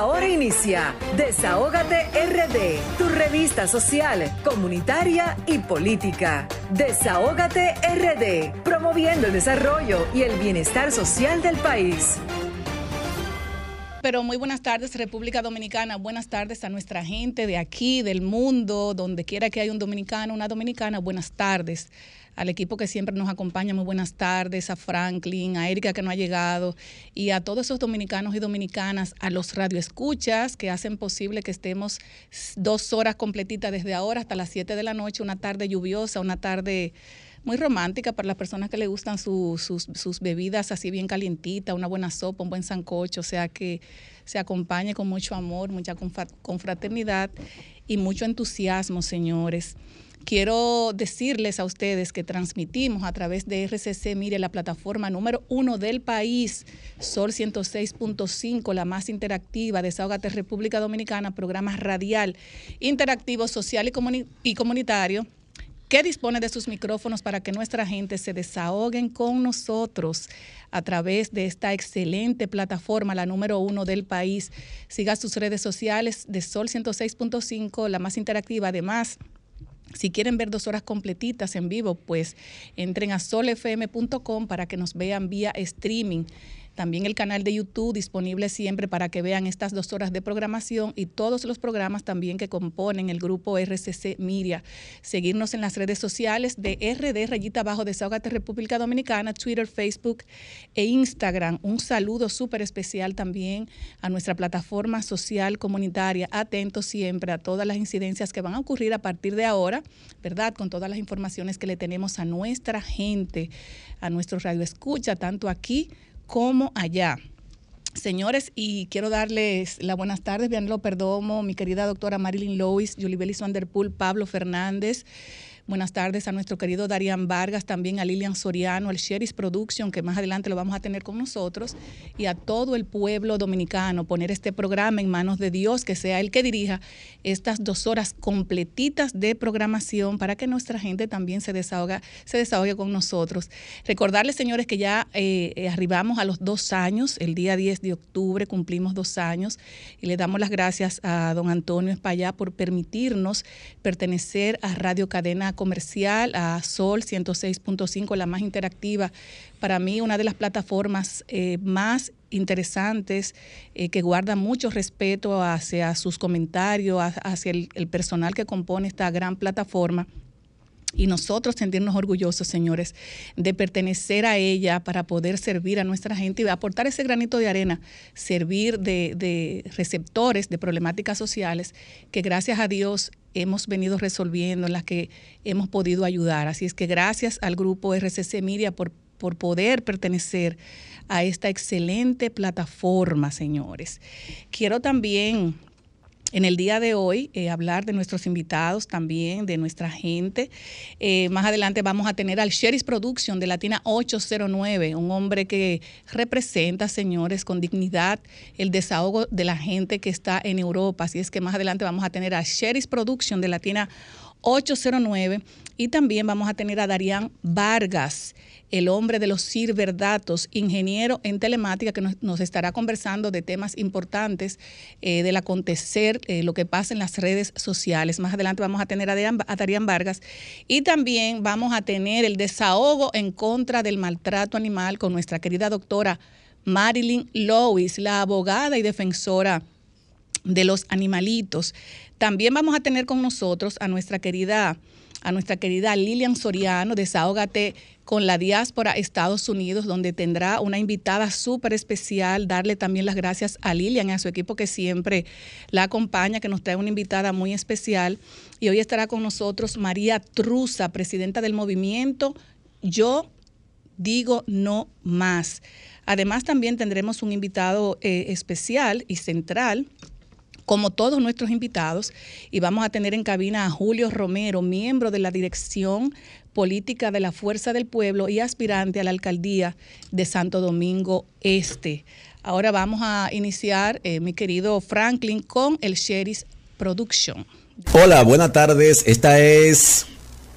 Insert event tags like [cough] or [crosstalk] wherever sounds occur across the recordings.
Ahora inicia Desahógate RD, tu revista social, comunitaria y política. Desahógate RD, promoviendo el desarrollo y el bienestar social del país. Pero muy buenas tardes, República Dominicana. Buenas tardes a nuestra gente de aquí, del mundo, donde quiera que haya un dominicano, una dominicana. Buenas tardes al equipo que siempre nos acompaña, muy buenas tardes, a Franklin, a Erika que no ha llegado y a todos esos dominicanos y dominicanas, a los radioescuchas que hacen posible que estemos dos horas completitas desde ahora hasta las 7 de la noche, una tarde lluviosa, una tarde muy romántica para las personas que le gustan sus, sus bebidas así bien calientitas, una buena sopa, un buen sancocho, o sea que se acompañe con mucho amor, mucha confraternidad y mucho entusiasmo, señores. Quiero decirles a ustedes que transmitimos a través de RCC, mire, la plataforma número uno del país, Sol 106.5, la más interactiva, Desahogate República Dominicana, programa radial, interactivo, social y, comunitario que dispone de sus micrófonos para que nuestra gente se desahoguen con nosotros a través de esta excelente plataforma, la número uno del país. Siga sus redes sociales de Sol 106.5, la más interactiva. Además, si quieren ver dos horas completitas en vivo, pues entren a solfm.com para que nos vean vía streaming también el canal de YouTube disponible siempre para que vean estas dos horas de programación y todos los programas también que componen el grupo RCC Miria. Seguirnos en las redes sociales de RD Rayita Abajo Desahogate República Dominicana, Twitter, Facebook e Instagram. Un saludo súper especial también a nuestra plataforma social comunitaria. Atentos siempre a todas las incidencias que van a ocurrir a partir de ahora, ¿verdad? Con todas las informaciones que le tenemos a nuestra gente, a nuestro radio escucha, tanto aquí como allá. Señores, y quiero darles las buenas tardes, Bianlo Perdomo, mi querida doctora Marilyn Lois, Julie Bellis Vanderpool, Pablo Fernández. Buenas tardes a nuestro querido Darían Vargas, también a Lilian Soriano, al Sheris Production, que más adelante lo vamos a tener con nosotros, y a todo el pueblo dominicano, poner este programa en manos de Dios, que sea el que dirija estas dos horas completitas de programación para que nuestra gente también se, desahoga, se desahogue con nosotros. Recordarles, señores, que ya eh, arribamos a los dos años, el día 10 de octubre cumplimos dos años, y le damos las gracias a don Antonio Espallá por permitirnos pertenecer a Radio Cadena comercial, a Sol 106.5, la más interactiva. Para mí, una de las plataformas eh, más interesantes, eh, que guarda mucho respeto hacia sus comentarios, hacia el personal que compone esta gran plataforma y nosotros sentirnos orgullosos, señores, de pertenecer a ella para poder servir a nuestra gente y aportar ese granito de arena, servir de, receptores de problemáticas sociales que gracias a Dios hemos venido resolviendo, en las que hemos podido ayudar. Así es que gracias al grupo RCC Miria por, por poder pertenecer a esta excelente plataforma, señores. Quiero también en el día de hoy eh, hablar de nuestros invitados también, de nuestra gente. Eh, más adelante vamos a tener al Sheris Production de Latina 809, un hombre que representa, señores, con dignidad el desahogo de la gente que está en Europa. Así es que más adelante vamos a tener a Sheris Production de Latina 809 y también vamos a tener a Darían Vargas el hombre de los ciberdatos, ingeniero en telemática, que nos, estará conversando de temas importantes eh, del acontecer, eh, lo que pasa en las redes sociales. Más adelante vamos a tener a, a Darían Vargas y también vamos a tener el desahogo en contra del maltrato animal con nuestra querida doctora Marilyn Lois, la abogada y defensora de los animalitos. También vamos a tener con nosotros a nuestra querida a nuestra querida Lilian Soriano, Desahógate con la diáspora Estados Unidos, donde tendrá una invitada súper especial. Darle también las gracias a Lilian y a su equipo que siempre la acompaña, que nos trae una invitada muy especial. Y hoy estará con nosotros María Truza, presidenta del movimiento Yo Digo No Más. Además, también tendremos un invitado eh, especial y central como todos nuestros invitados, y vamos a tener en cabina a Julio Romero, miembro de la dirección política de la Fuerza del Pueblo y aspirante a la alcaldía de Santo Domingo Este. Ahora vamos a iniciar, eh, mi querido Franklin, con el Sheris Production. Hola, buenas tardes. Esta es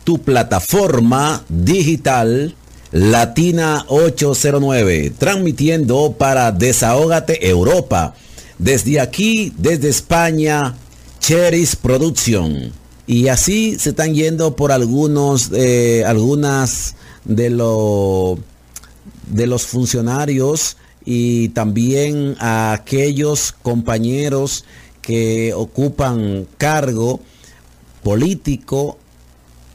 tu plataforma digital Latina 809, transmitiendo para Desahógate Europa Desde aquí, desde España, Cheris Producción. Y así se están yendo por algunos, eh, algunas de, de los funcionarios y también a aquellos compañeros que ocupan cargo político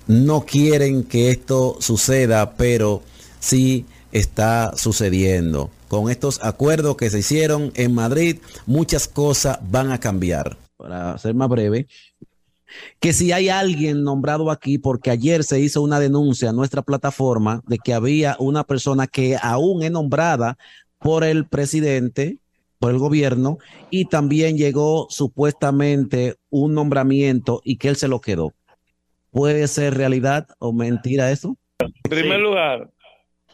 no quieren que esto suceda, pero sí está sucediendo. Con estos acuerdos que se hicieron en Madrid, muchas cosas van a cambiar. Para ser más breve, que si hay alguien nombrado aquí, porque ayer se hizo una denuncia en nuestra plataforma de que había una persona que aún es nombrada por el presidente, por el gobierno, y también llegó supuestamente un nombramiento y que él se lo quedó. ¿Puede ser realidad o mentira eso? En primer lugar,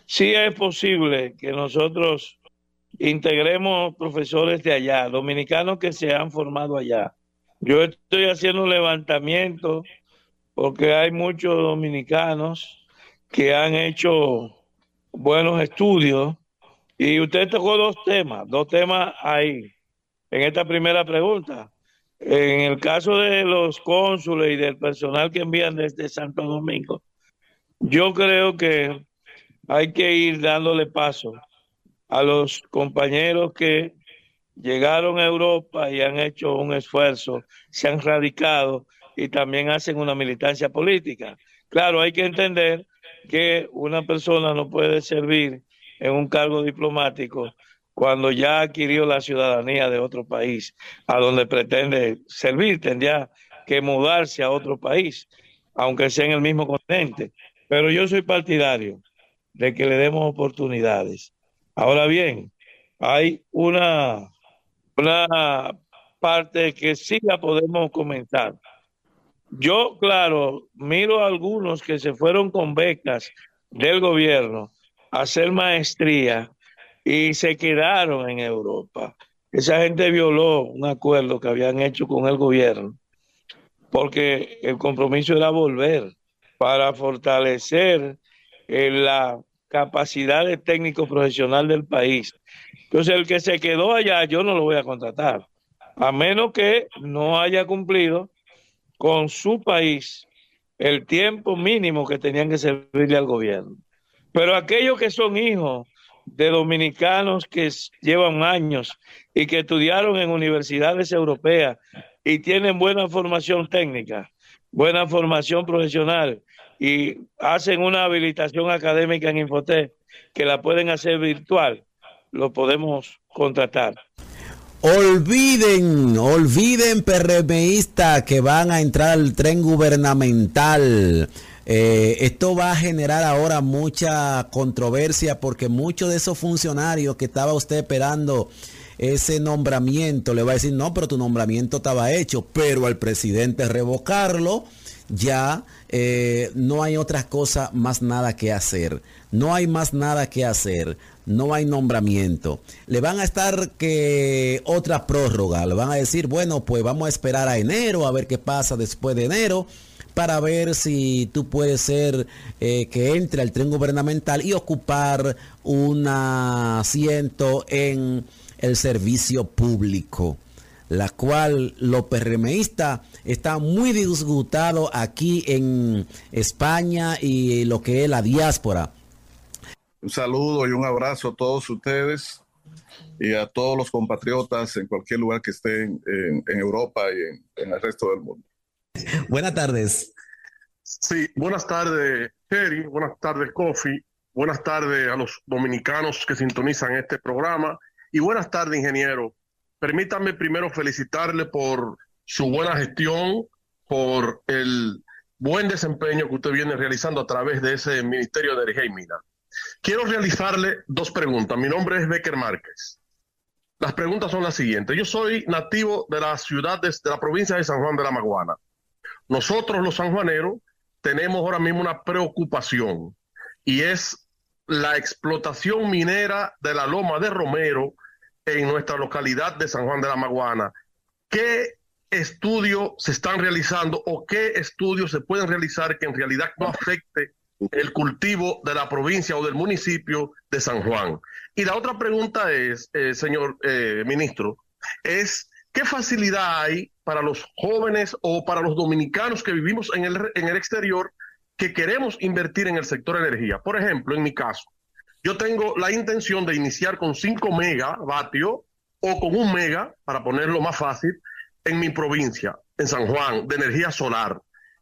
sí es posible que nosotros integremos profesores de allá, dominicanos que se han formado allá. Yo estoy haciendo un levantamiento porque hay muchos dominicanos que han hecho buenos estudios y usted tocó dos temas, dos temas ahí, en esta primera pregunta. En el caso de los cónsules y del personal que envían desde Santo Domingo, yo creo que hay que ir dándole paso a los compañeros que llegaron a Europa y han hecho un esfuerzo, se han radicado y también hacen una militancia política. Claro, hay que entender que una persona no puede servir en un cargo diplomático cuando ya adquirió la ciudadanía de otro país a donde pretende servir, tendría que mudarse a otro país, aunque sea en el mismo continente. Pero yo soy partidario de que le demos oportunidades. Ahora bien, hay una, una parte que sí la podemos comentar. Yo, claro, miro a algunos que se fueron con becas del gobierno a hacer maestría y se quedaron en Europa. Esa gente violó un acuerdo que habían hecho con el gobierno porque el compromiso era volver para fortalecer eh, la capacidad de técnico profesional del país. Entonces, el que se quedó allá, yo no lo voy a contratar, a menos que no haya cumplido con su país el tiempo mínimo que tenían que servirle al gobierno. Pero aquellos que son hijos de dominicanos que llevan años y que estudiaron en universidades europeas y tienen buena formación técnica, buena formación profesional y hacen una habilitación académica en Infotec que la pueden hacer virtual, lo podemos contratar. Olviden, olviden PRMista que van a entrar al tren gubernamental. Eh, esto va a generar ahora mucha controversia porque muchos de esos funcionarios que estaba usted esperando ese nombramiento le va a decir, no, pero tu nombramiento estaba hecho, pero al presidente revocarlo, ya eh, no hay otra cosa más nada que hacer. No hay más nada que hacer. No hay nombramiento. Le van a estar que otra prórroga. Le van a decir, bueno, pues vamos a esperar a enero, a ver qué pasa después de enero para ver si tú puedes ser eh, que entre al tren gubernamental y ocupar un asiento en el servicio público la cual los PRMistas están muy disgustados aquí en España y lo que es la diáspora. Un saludo y un abrazo a todos ustedes y a todos los compatriotas en cualquier lugar que estén en, Europa y en, el resto del mundo. Buenas tardes. Sí, buenas tardes, Terry. Buenas tardes, Kofi. Buenas tardes a los dominicanos que sintonizan este programa. Y buenas tardes, ingeniero. Permítanme primero felicitarle por su buena gestión, por el buen desempeño que usted viene realizando a través de ese Ministerio de Energía y Mina. Quiero realizarle dos preguntas. Mi nombre es Becker Márquez. Las preguntas son las siguientes. Yo soy nativo de la ciudad de la provincia de San Juan de la Maguana. Nosotros los sanjuaneros tenemos ahora mismo una preocupación y es la explotación minera de la loma de Romero en nuestra localidad de San Juan de la Maguana. ¿Qué estudios se están realizando o qué estudios se pueden realizar que en realidad no afecte el cultivo de la provincia o del municipio de San Juan? Y la otra pregunta es, eh, señor eh, ministro, es qué facilidad hay para los jóvenes o para los dominicanos que vivimos en el, en el exterior que queremos invertir en el sector energía. Por ejemplo, en mi caso, yo tengo la intención de iniciar con 5 megavatios o con un mega, para ponerlo más fácil, en mi provincia, en San Juan, de energía solar.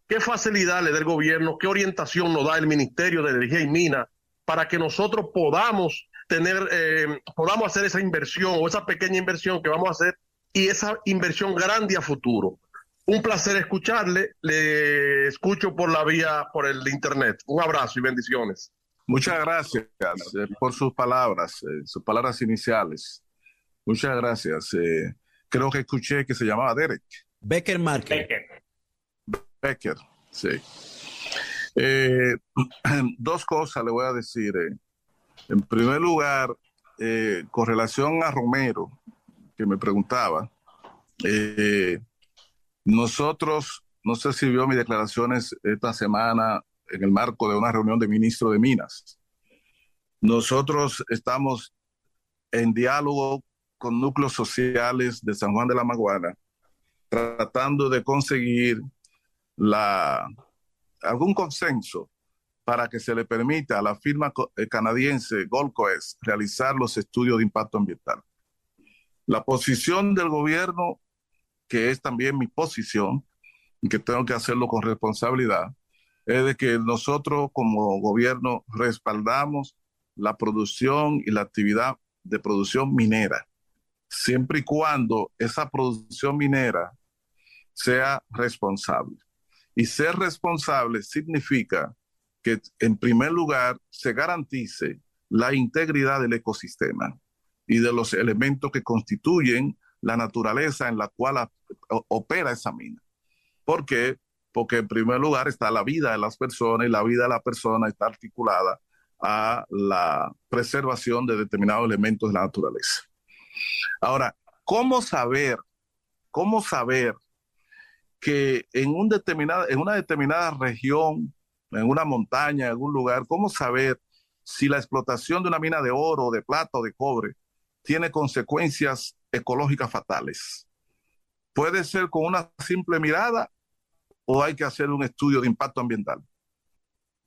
¿Qué facilidad le da el gobierno? ¿Qué orientación nos da el Ministerio de Energía y Minas para que nosotros podamos tener, eh, podamos hacer esa inversión o esa pequeña inversión que vamos a hacer y esa inversión grande a futuro? Un placer escucharle. Le escucho por la vía, por el internet. Un abrazo y bendiciones. Muchas gracias eh, por sus palabras, eh, sus palabras iniciales. Muchas gracias. Eh, creo que escuché que se llamaba Derek. Becker Marker. Becker. sí. [clears throat] dos cosas le voy a decir. En primer lugar, con relación a Romero, que me preguntaba, nosotros, no sé si vio mis declaraciones esta semana en el marco de una reunión de ministros de Minas. Nosotros estamos en diálogo con núcleos sociales de San Juan de la Maguana, tratando de conseguir la, algún consenso para que se le permita a la firma eh, canadiense Gold realizar los estudios de impacto ambiental. La posición del gobierno, que es también mi posición, y que tengo que hacerlo con responsabilidad, es de que nosotros como gobierno respaldamos la producción y la actividad de producción minera, siempre y cuando esa producción minera sea responsable. Y ser responsable significa que en primer lugar se garantice la integridad del ecosistema y de los elementos que constituyen la naturaleza en la cual opera esa mina. ¿Por qué? Porque en primer lugar está la vida de las personas y la vida de la persona está articulada a la preservación de determinados elementos de la naturaleza. Ahora, ¿cómo saber, cómo saber que en, un determinada, en una determinada región, en una montaña, en algún lugar, cómo saber si la explotación de una mina de oro, de plata o de cobre tiene consecuencias ecológicas fatales? Puede ser con una simple mirada o hay que hacer un estudio de impacto ambiental.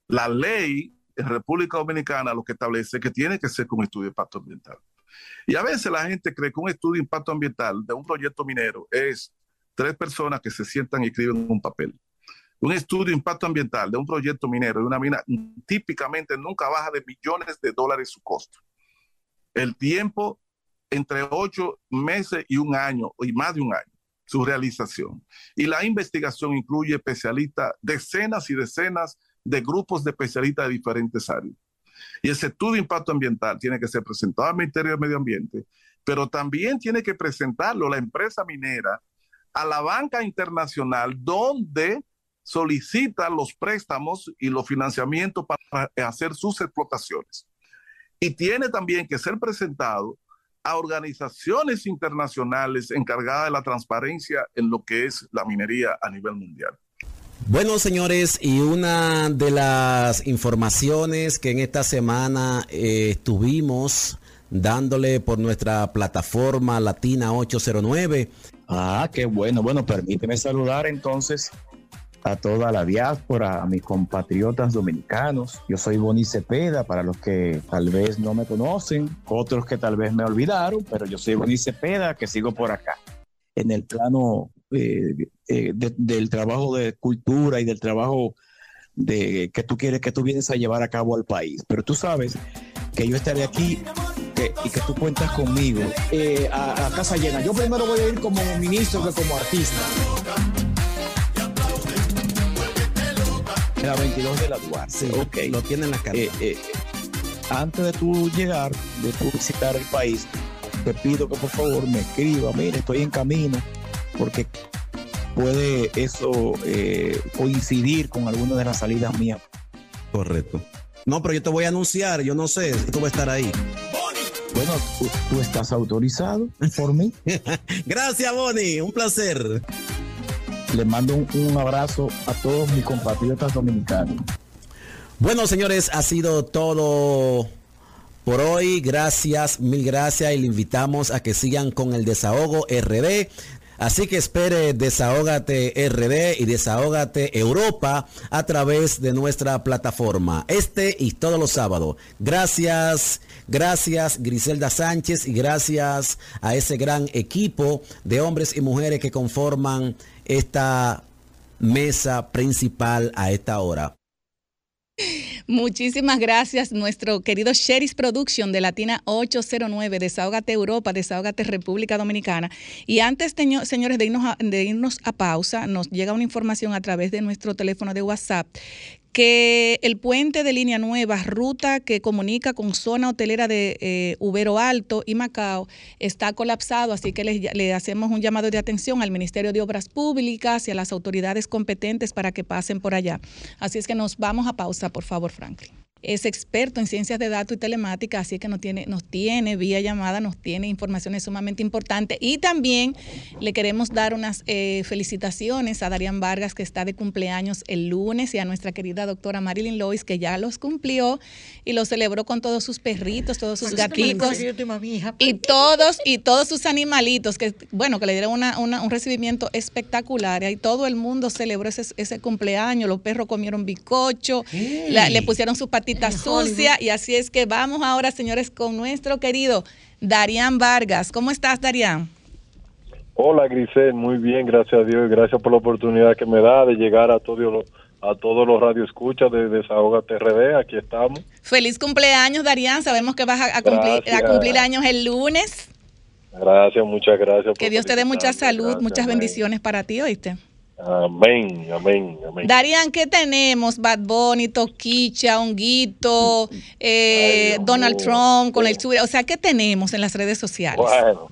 La ley en República Dominicana lo que establece que tiene que ser con estudio de impacto ambiental. Y a veces la gente cree que un estudio de impacto ambiental de un proyecto minero es tres personas que se sientan y escriben un papel. Un estudio de impacto ambiental de un proyecto minero de una mina típicamente nunca baja de millones de dólares su costo. El tiempo entre ocho meses y un año, y más de un año su realización. Y la investigación incluye especialistas, decenas y decenas de grupos de especialistas de diferentes áreas. Y ese estudio de impacto ambiental tiene que ser presentado al Ministerio de Medio Ambiente, pero también tiene que presentarlo la empresa minera a la banca internacional donde solicita los préstamos y los financiamientos para hacer sus explotaciones. Y tiene también que ser presentado a organizaciones internacionales encargadas de la transparencia en lo que es la minería a nivel mundial. Bueno, señores, y una de las informaciones que en esta semana eh, estuvimos dándole por nuestra plataforma Latina 809. Ah, qué bueno. Bueno, permíteme saludar entonces a toda la diáspora, a mis compatriotas dominicanos. Yo soy Boni Cepeda, para los que tal vez no me conocen, otros que tal vez me olvidaron, pero yo soy Boni Cepeda, que sigo por acá. En el plano eh, eh, del trabajo de cultura y del trabajo de, que tú quieres, que tú vienes a llevar a cabo al país. Pero tú sabes que yo estaré aquí y que tú cuentas conmigo eh, a, a casa llena. Yo primero voy a ir como ministro que como artista. La 22 de la Duarte. Sí, ok. Lo tienen la cara. Eh, eh, antes de tú llegar, de tú visitar el país, te pido que por favor me escriba, mire, estoy en camino, porque puede eso eh, coincidir con alguna de las salidas mías. Correcto. No, pero yo te voy a anunciar, yo no sé si tú vas a estar ahí. Bueno, tú, tú estás autorizado por mí. [laughs] Gracias, Bonnie, un placer. Le mando un, abrazo a todos mis compatriotas dominicanos. Bueno, señores, ha sido todo por hoy. Gracias, mil gracias y le invitamos a que sigan con el desahogo RD. Así que espere Desahógate RD y Desahógate Europa a través de nuestra plataforma. Este y todos los sábados. Gracias, gracias Griselda Sánchez y gracias a ese gran equipo de hombres y mujeres que conforman esta mesa principal a esta hora. Muchísimas gracias, nuestro querido Sheris Production de Latina 809, Desahógate Europa, Desahógate República Dominicana. Y antes, señores, de irnos, de irnos a pausa, nos llega una información a través de nuestro teléfono de WhatsApp que el puente de línea nueva, ruta que comunica con zona hotelera de eh, Ubero Alto y Macao, está colapsado, así que le, le, hacemos un llamado de atención al Ministerio de Obras Públicas y a las autoridades competentes para que pasen por allá. Así es que nos vamos a pausa, por favor, Franklin es experto en ciencias de datos y telemática, así que nos tiene, nos tiene vía llamada, nos tiene informaciones sumamente importantes. Y también le queremos dar unas eh, felicitaciones a Darían Vargas, que está de cumpleaños el lunes, y a nuestra querida doctora Marilyn Lois, que ya los cumplió y lo celebró con todos sus perritos, todos sus gatitos. Y todos, y todos sus animalitos, que bueno, que le dieron un recibimiento espectacular. Y todo el mundo celebró ese, ese cumpleaños, los perros comieron bicocho, le pusieron su patita sucia. Y así es que vamos ahora, señores, con nuestro querido Darían Vargas. ¿Cómo estás, Darían? Hola, Grisel. Muy bien, gracias a Dios. Gracias por la oportunidad que me da de llegar a todos los a todos los radioescuchas de Desahoga TRD. Aquí estamos. Feliz cumpleaños, Darían. Sabemos que vas a, cumplir, a cumplir años el lunes. Gracias, muchas gracias. Que Dios te dé mucha salud, muchas bendiciones para ti, ¿oíste? Amén, amén, amén. Darían, ¿qué tenemos? Bad Bunny, Toquicha, Honguito, eh, Donald Trump con el Twitter. O sea, ¿qué tenemos en las redes sociales? Bueno,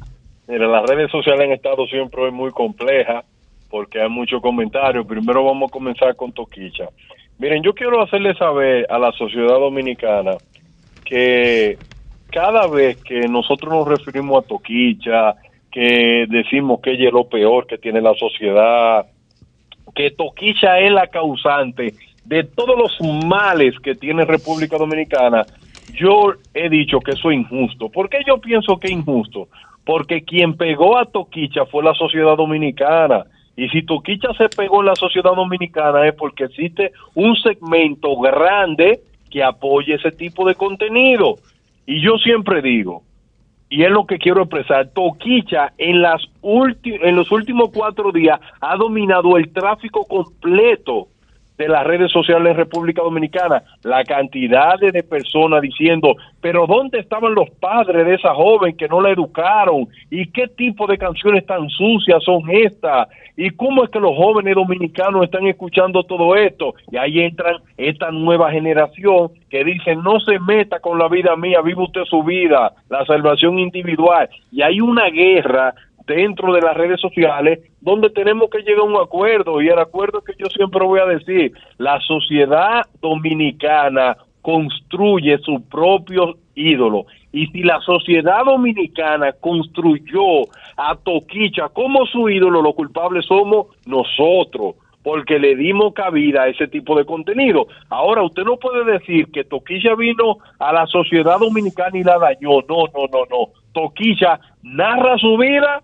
mira, las redes sociales han estado siempre muy complejas porque hay muchos comentarios. Primero vamos a comenzar con Toquicha. Miren, yo quiero hacerle saber a la sociedad dominicana que cada vez que nosotros nos referimos a Toquicha, que decimos que ella es lo peor que tiene la sociedad, que Toquicha es la causante de todos los males que tiene República Dominicana, yo he dicho que eso es injusto. ¿Por qué yo pienso que es injusto? Porque quien pegó a Toquicha fue la sociedad dominicana. Y si Toquicha se pegó en la sociedad dominicana es porque existe un segmento grande que apoye ese tipo de contenido. Y yo siempre digo, y es lo que quiero expresar. Toquicha en, las en los últimos cuatro días ha dominado el tráfico completo de las redes sociales en República Dominicana, la cantidad de personas diciendo, pero ¿dónde estaban los padres de esa joven que no la educaron? ¿Y qué tipo de canciones tan sucias son estas? ¿Y cómo es que los jóvenes dominicanos están escuchando todo esto? Y ahí entran esta nueva generación que dice, no se meta con la vida mía, vive usted su vida, la salvación individual. Y hay una guerra dentro de las redes sociales donde tenemos que llegar a un acuerdo y el acuerdo que yo siempre voy a decir, la sociedad dominicana construye su propio ídolo y si la sociedad dominicana construyó a Toquicha como su ídolo, los culpables somos nosotros porque le dimos cabida a ese tipo de contenido. Ahora, usted no puede decir que Toquilla vino a la sociedad dominicana y la dañó. No, no, no, no. Toquilla narra su vida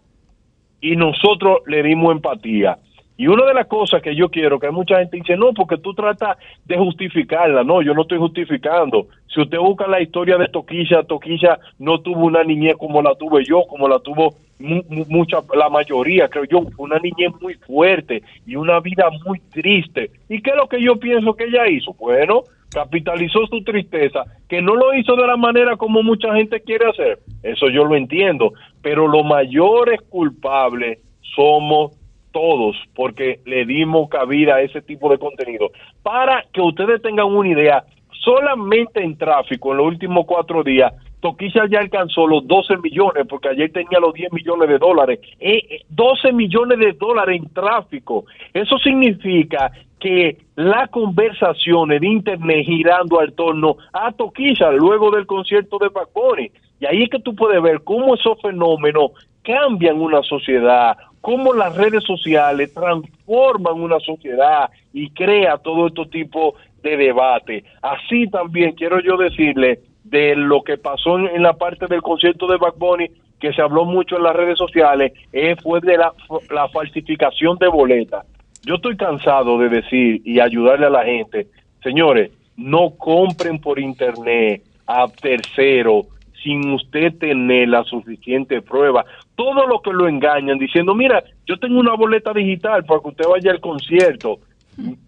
y nosotros le dimos empatía. Y una de las cosas que yo quiero, que hay mucha gente dice, no, porque tú tratas de justificarla. No, yo no estoy justificando. Si usted busca la historia de Toquilla, Toquilla no tuvo una niñez como la tuve yo, como la tuvo mucha, la mayoría, creo yo, una niñez muy fuerte y una vida muy triste. ¿Y qué es lo que yo pienso que ella hizo? Bueno, capitalizó su tristeza, que no lo hizo de la manera como mucha gente quiere hacer. Eso yo lo entiendo, pero los mayores culpables somos todos porque le dimos cabida a ese tipo de contenido. Para que ustedes tengan una idea, solamente en tráfico en los últimos cuatro días, Toquilla ya alcanzó los 12 millones, porque ayer tenía los 10 millones de dólares. Eh, 12 millones de dólares en tráfico. Eso significa que la conversación en internet girando al torno a Toquilla luego del concierto de Baconi. Y ahí es que tú puedes ver cómo esos fenómenos cambian una sociedad, cómo las redes sociales transforman una sociedad y crea todo este tipo de debate. Así también quiero yo decirle, de lo que pasó en, la parte del concierto de Bad Bunny, que se habló mucho en las redes sociales, eh, fue de la falsificación de boletas. Yo estoy cansado de decir y ayudarle a la gente, señores, no compren por internet a tercero sin usted tener la suficiente prueba. Todo lo que lo engañan diciendo, mira, yo tengo una boleta digital para que usted vaya al concierto.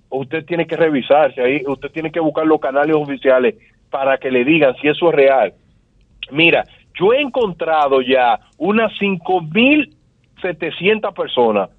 Usted tiene que revisarse ahí, usted tiene que buscar los canales oficiales para que le digan si eso es real. Mira, yo he encontrado ya unas 5.700 personas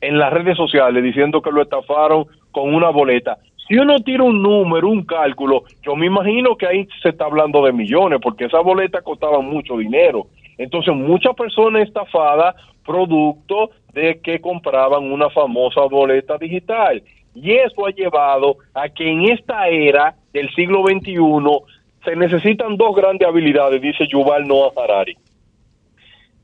en las redes sociales diciendo que lo estafaron con una boleta. Si uno tira un número, un cálculo, yo me imagino que ahí se está hablando de millones, porque esa boleta costaba mucho dinero. Entonces, muchas personas estafadas producto de que compraban una famosa boleta digital. Y eso ha llevado a que en esta era del siglo XXI se necesitan dos grandes habilidades, dice Yuval Noah Harari.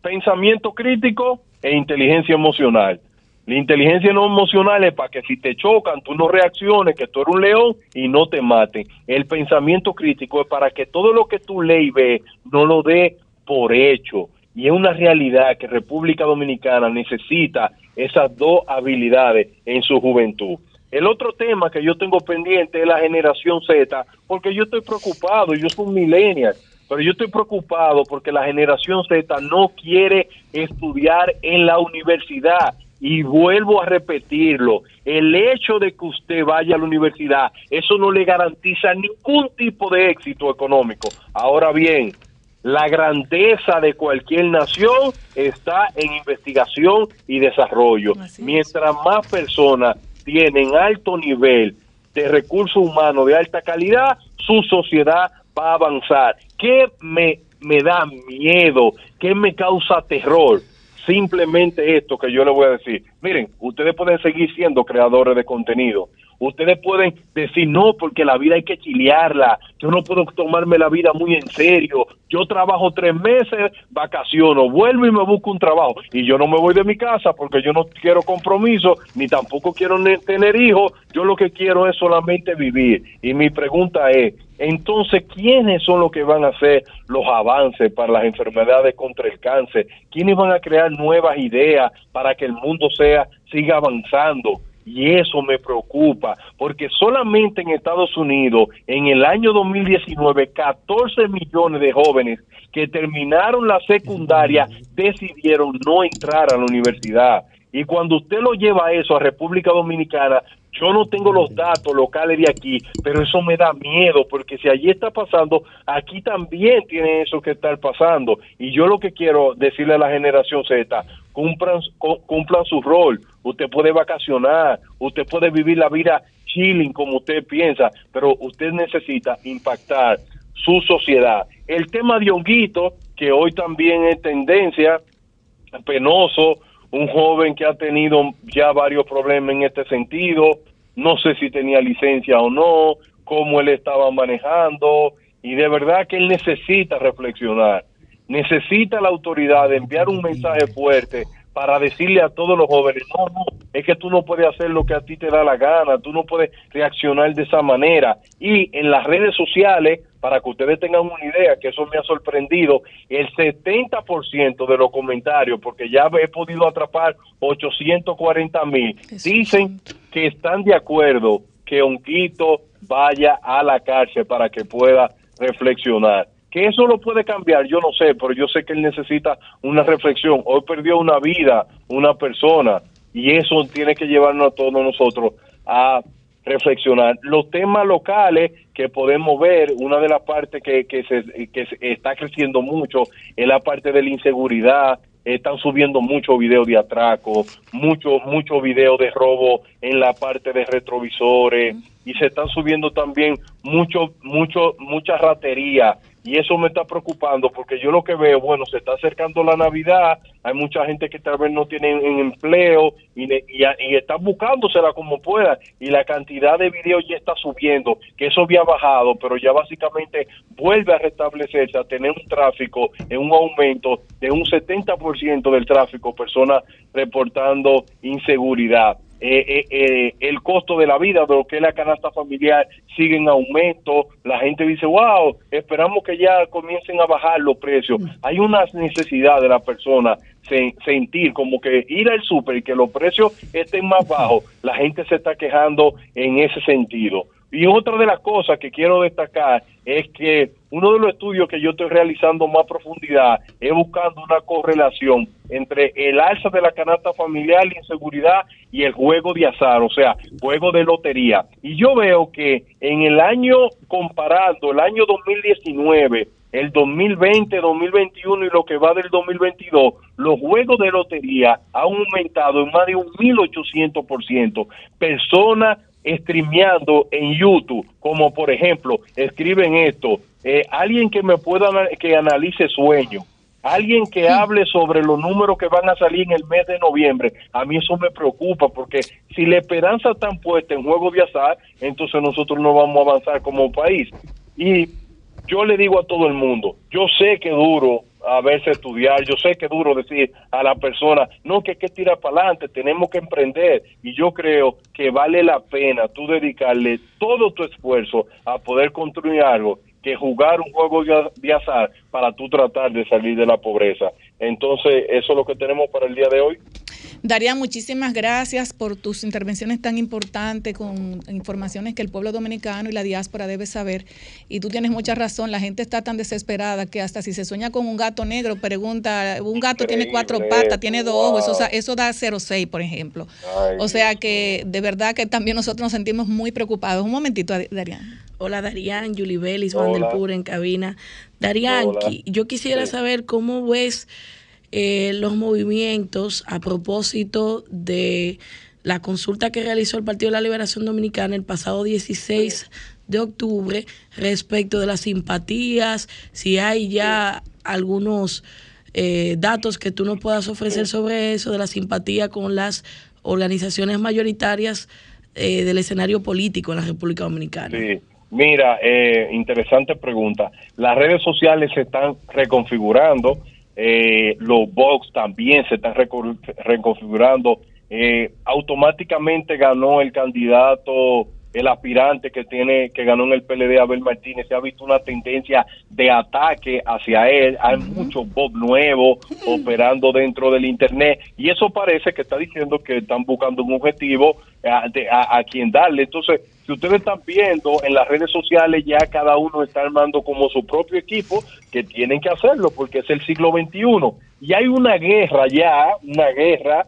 Pensamiento crítico e inteligencia emocional. La inteligencia no emocional es para que si te chocan, tú no reacciones, que tú eres un león y no te maten. El pensamiento crítico es para que todo lo que tú lees y ves no lo dé por hecho. Y es una realidad que República Dominicana necesita esas dos habilidades en su juventud. El otro tema que yo tengo pendiente es la generación Z, porque yo estoy preocupado, yo soy un millennial, pero yo estoy preocupado porque la generación Z no quiere estudiar en la universidad y vuelvo a repetirlo, el hecho de que usted vaya a la universidad, eso no le garantiza ningún tipo de éxito económico. Ahora bien, la grandeza de cualquier nación está en investigación y desarrollo. Mientras más personas tienen alto nivel de recursos humanos de alta calidad, su sociedad va a avanzar. ¿Qué me, me da miedo? ¿Qué me causa terror? Simplemente esto que yo le voy a decir. Miren, ustedes pueden seguir siendo creadores de contenido. Ustedes pueden decir no, porque la vida hay que chilearla. Yo no puedo tomarme la vida muy en serio. Yo trabajo tres meses, vacaciono, vuelvo y me busco un trabajo. Y yo no me voy de mi casa porque yo no quiero compromiso, ni tampoco quiero tener hijos. Yo lo que quiero es solamente vivir. Y mi pregunta es, entonces, ¿quiénes son los que van a hacer los avances para las enfermedades contra el cáncer? ¿Quiénes van a crear nuevas ideas para que el mundo sea siga avanzando? Y eso me preocupa, porque solamente en Estados Unidos, en el año 2019, 14 millones de jóvenes que terminaron la secundaria decidieron no entrar a la universidad. Y cuando usted lo lleva eso a República Dominicana, yo no tengo los datos locales de aquí, pero eso me da miedo, porque si allí está pasando, aquí también tiene eso que estar pasando. Y yo lo que quiero decirle a la generación Z, cumplan, cumplan su rol. Usted puede vacacionar, usted puede vivir la vida chilling como usted piensa, pero usted necesita impactar su sociedad. El tema de Honguito, que hoy también es tendencia, penoso, un joven que ha tenido ya varios problemas en este sentido, no sé si tenía licencia o no, cómo él estaba manejando, y de verdad que él necesita reflexionar, necesita la autoridad de enviar un mensaje fuerte para decirle a todos los jóvenes, no, no, es que tú no puedes hacer lo que a ti te da la gana, tú no puedes reaccionar de esa manera. Y en las redes sociales, para que ustedes tengan una idea, que eso me ha sorprendido, el 70% de los comentarios, porque ya he podido atrapar 840 mil, dicen que están de acuerdo que Onquito vaya a la cárcel para que pueda reflexionar. Que eso lo puede cambiar, yo no sé, pero yo sé que él necesita una reflexión. Hoy perdió una vida, una persona, y eso tiene que llevarnos a todos nosotros a reflexionar. Los temas locales que podemos ver, una de las partes que, que, se, que está creciendo mucho es la parte de la inseguridad, están subiendo muchos videos de atraco, muchos muchos videos de robo en la parte de retrovisores y se están subiendo también mucho mucho mucha ratería y eso me está preocupando porque yo lo que veo, bueno, se está acercando la Navidad, hay mucha gente que tal vez no tiene empleo y, y, están buscándosela como pueda y la cantidad de videos ya está subiendo, que eso había bajado, pero ya básicamente vuelve a restablecerse, a tener un tráfico en un aumento de un 70% del tráfico, personas reportando inseguridad. Eh, eh, eh, el costo de la vida, de lo que es la canasta familiar, sigue en aumento. La gente dice, wow, esperamos que ya comiencen a bajar los precios. Hay una necesidad de la persona sentir como que ir al súper y que los precios estén más bajos. La gente se está quejando en ese sentido. Y otra de las cosas que quiero destacar es que uno de los estudios que yo estoy realizando más profundidad es buscando una correlación entre el alza de la canasta familiar, la inseguridad y el juego de azar, o sea, juego de lotería. Y yo veo que en el año, comparando el año 2019, el 2020, 2021 y lo que va del 2022, los juegos de lotería han aumentado en más de un 1800%. Personas streameando en YouTube, como por ejemplo, escriben esto, eh, alguien que me pueda que analice sueños, alguien que hable sobre los números que van a salir en el mes de noviembre, a mí eso me preocupa porque si la esperanza está puesta en juego de azar, entonces nosotros no vamos a avanzar como país. Y yo le digo a todo el mundo, yo sé que duro a veces estudiar, yo sé que duro decir a la persona, no, que hay que tirar para adelante, tenemos que emprender y yo creo que vale la pena tú dedicarle todo tu esfuerzo a poder construir algo que jugar un juego de azar para tú tratar de salir de la pobreza. Entonces, eso es lo que tenemos para el día de hoy. Daría, muchísimas gracias por tus intervenciones tan importantes con informaciones que el pueblo dominicano y la diáspora debe saber. Y tú tienes mucha razón, la gente está tan desesperada que hasta si se sueña con un gato negro, pregunta, un gato tiene cuatro patas, tiene dos ojos, eso, eso da 0,6, por ejemplo. o sea que de verdad que también nosotros nos sentimos muy preocupados. Un momentito, Darían. Hola Darían, Julie Bellis, Juan del Pura en cabina. Darían, yo quisiera saber cómo ves eh, los movimientos a propósito de la consulta que realizó el Partido de la Liberación Dominicana el pasado 16 de octubre respecto de las simpatías, si hay ya algunos eh, datos que tú nos puedas ofrecer sobre eso, de la simpatía con las organizaciones mayoritarias eh, del escenario político en la República Dominicana. Sí. Mira, eh, interesante pregunta. Las redes sociales se están reconfigurando, eh, los box también se están reconfigurando. Eh, automáticamente ganó el candidato el aspirante que tiene que ganó en el PLD Abel Martínez. Se ha visto una tendencia de ataque hacia él. Hay muchos bots nuevos operando dentro del internet. Y eso parece que está diciendo que están buscando un objetivo a, quien darle. Entonces si ustedes están viendo en las redes sociales ya cada uno está armando como su propio equipo que tienen que hacerlo porque es el siglo XXI y hay una guerra ya una guerra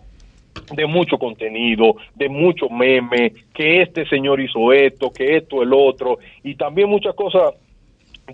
de mucho contenido, de mucho meme, que este señor hizo esto, que esto, el otro, y también muchas cosas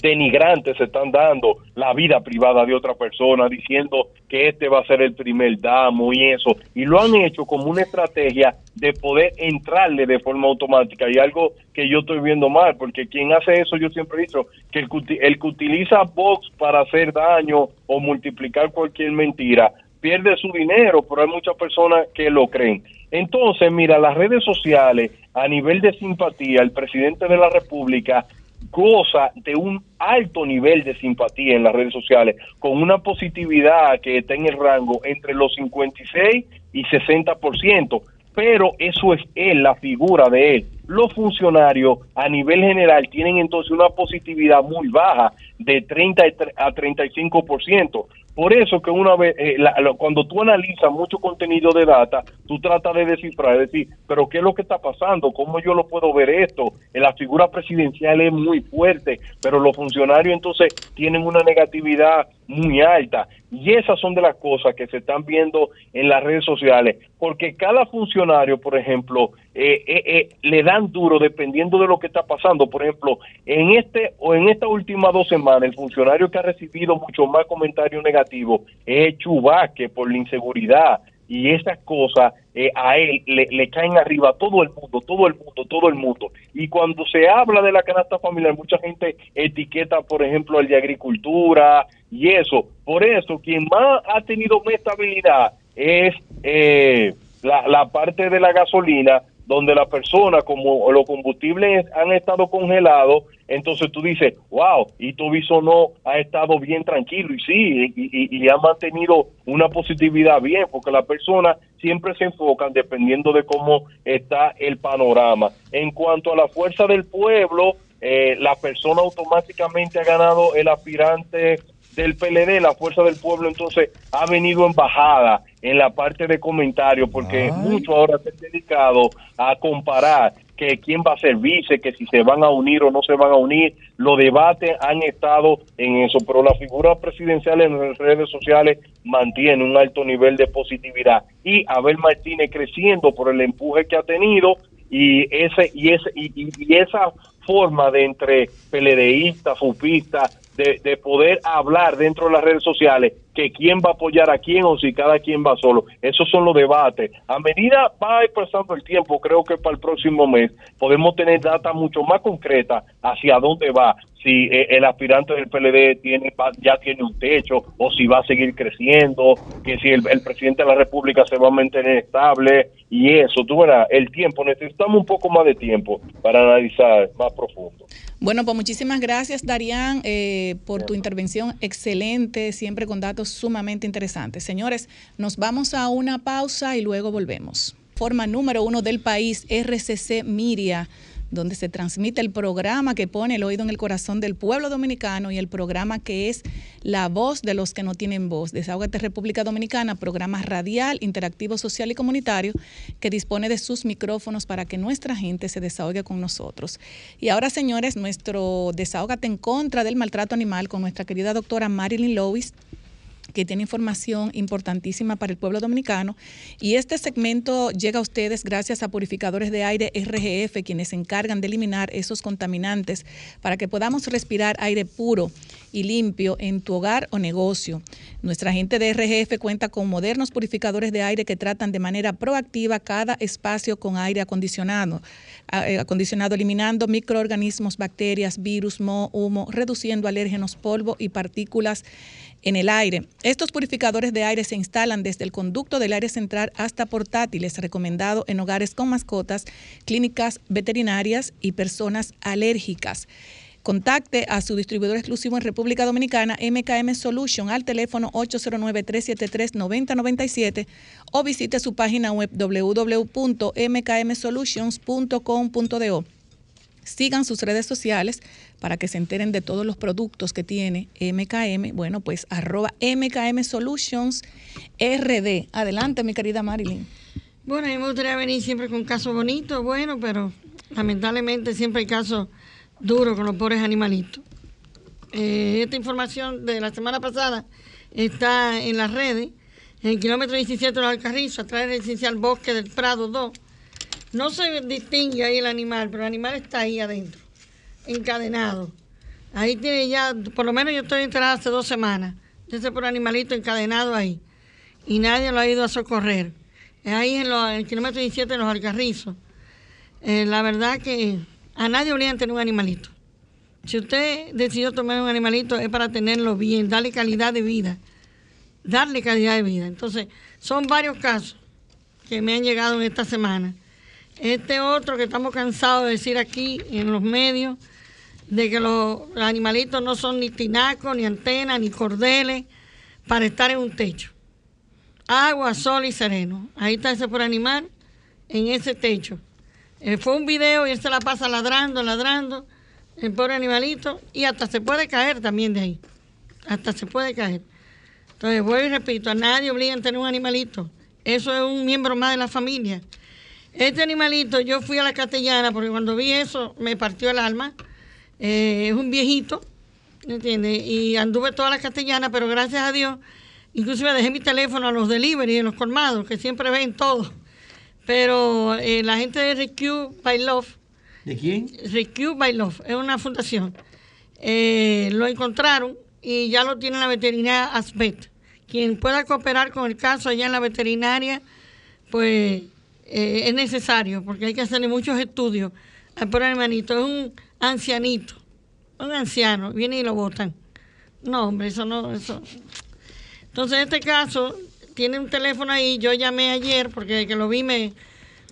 denigrantes se están dando la vida privada de otra persona diciendo que este va a ser el primer damo y eso y lo han hecho como una estrategia de poder entrarle de forma automática y algo que yo estoy viendo mal porque quien hace eso yo siempre he dicho que el, el que utiliza Vox para hacer daño o multiplicar cualquier mentira pierde su dinero, pero hay muchas personas que lo creen. Entonces, mira, las redes sociales, a nivel de simpatía, el presidente de la República goza de un alto nivel de simpatía en las redes sociales, con una positividad que está en el rango entre los 56 y 60%, pero eso es él, la figura de él. Los funcionarios a nivel general tienen entonces una positividad muy baja de 30 a 35%. Por eso que una vez, eh, cuando tú analizas mucho contenido de data, tú tratas de descifrar, decir, pero ¿qué es lo que está pasando? ¿Cómo yo lo puedo ver esto? En la figura presidencial es muy fuerte, pero los funcionarios entonces tienen una negatividad muy alta. Y esas son de las cosas que se están viendo en las redes sociales, porque cada funcionario, por ejemplo, eh, eh, le dan duro dependiendo de lo que está pasando. Por ejemplo, en este o en estas últimas dos semanas, el funcionario que ha recibido mucho más comentarios negativos es Chubaque por la inseguridad y esas cosas eh, a él le, caen arriba a todo el mundo, todo el mundo, todo el mundo. Y cuando se habla de la canasta familiar, mucha gente etiqueta, por ejemplo, el de agricultura y eso. Por eso, quien más ha tenido más estabilidad es eh, la, la parte de la gasolina, donde la persona, como los combustibles han estado congelados, entonces tú dices, wow, y tu viso no ha estado bien tranquilo y sí, y, y, ha mantenido una positividad bien, porque las personas siempre se enfocan dependiendo de cómo está el panorama. En cuanto a la fuerza del pueblo, eh, la persona automáticamente ha ganado el aspirante del PLD, la Fuerza del Pueblo, entonces ha venido en bajada en la parte de comentarios, porque mucho ahora se ha dedicado a comparar que quién va a ser vice, que si se van a unir o no se van a unir. Los debates han estado en eso, pero la figura presidencial en las redes sociales mantiene un alto nivel de positividad. Y Abel Martínez creciendo por el empuje que ha tenido y ese y ese y, esa forma de entre PLDistas, fupistas, de, de, poder hablar dentro de las redes sociales que quién va a apoyar a quién o si cada quien va solo. Esos son los debates. A medida va pasando el tiempo, creo que para el próximo mes podemos tener data mucho más concreta hacia dónde va, si eh, el aspirante del PLD tiene ya tiene un techo o si va a seguir creciendo, que si el, el presidente de la República se va a mantener estable y eso, tú verás, el tiempo, necesitamos un poco más de tiempo para analizar más profundo. Bueno, pues muchísimas gracias, Darían, eh, por tu intervención excelente, siempre con datos sumamente interesantes. Señores, nos vamos a una pausa y luego volvemos. Forma número uno del país, RCC Miria donde se transmite el programa que pone el oído en el corazón del pueblo dominicano y el programa que es la voz de los que no tienen voz. Desahogate República Dominicana, programa radial, interactivo, social y comunitario que dispone de sus micrófonos para que nuestra gente se desahogue con nosotros. Y ahora, señores, nuestro desahogate en contra del maltrato animal con nuestra querida doctora Marilyn Lewis que tiene información importantísima para el pueblo dominicano. Y este segmento llega a ustedes gracias a purificadores de aire RGF, quienes se encargan de eliminar esos contaminantes para que podamos respirar aire puro y limpio en tu hogar o negocio. Nuestra gente de RGF cuenta con modernos purificadores de aire que tratan de manera proactiva cada espacio con aire acondicionado, eh, acondicionado eliminando microorganismos, bacterias, virus, moho, humo, reduciendo alérgenos, polvo y partículas en el aire. Estos purificadores de aire se instalan desde el conducto del aire central hasta portátiles, recomendado en hogares con mascotas, clínicas veterinarias y personas alérgicas. Contacte a su distribuidor exclusivo en República Dominicana, MKM Solution, al teléfono 809-373-9097 o visite su página web www.mkmsolutions.com.do. Sigan sus redes sociales para que se enteren de todos los productos que tiene MKM. Bueno, pues arroba MKM Solutions RD. Adelante, mi querida Marilyn. Bueno, a mí me gustaría venir siempre con casos bonitos, bueno, pero lamentablemente siempre hay casos duros con los pobres animalitos. Eh, esta información de la semana pasada está en las redes, en el kilómetro 17 de los Alcarrizos, a través del esencial Bosque del Prado 2 no se distingue ahí el animal, pero el animal está ahí adentro, encadenado. Ahí tiene ya, por lo menos yo estoy enterada hace dos semanas, de ese por animalito encadenado ahí. Y nadie lo ha ido a socorrer. Ahí en, el kilómetro 17 en los Alcarrizos. Eh, la verdad que a nadie obligan a tener un animalito. Si usted decidió tomar un animalito es para tenerlo bien, darle calidad de vida. Darle calidad de vida. Entonces, son varios casos que me han llegado en esta semana este otro que estamos cansados de decir aquí en los medios, de que los, animalitos no son ni tinacos, ni antenas, ni cordeles, para estar en un techo. Agua, sol y sereno. Ahí está ese por animal en ese techo. Eh, fue un video y él se la pasa ladrando, ladrando, el pobre animalito, y hasta se puede caer también de ahí. Hasta se puede caer. Entonces, vuelvo y repito, a nadie obliga a tener un animalito. Eso es un miembro más de la familia. Este animalito, yo fui a la castellana porque cuando vi eso me partió el alma. Eh, es un viejito, ¿entiendes? Y anduve toda la castellana, pero gracias a Dios, inclusive dejé mi teléfono a los delivery, en los colmados, que siempre ven todo. Pero eh, la gente de Recue by Love. ¿De quién? Recue by Love, es una fundación. Eh, lo encontraron y ya lo tiene la veterinaria Asbet. Quien pueda cooperar con el caso allá en la veterinaria, pues eh, es necesario porque hay que hacerle muchos estudios al pobre hermanito. Es un ancianito, un anciano, viene y lo votan. No, hombre, eso no, eso. Entonces, en este caso, tiene un teléfono ahí. Yo llamé ayer porque que lo vi me,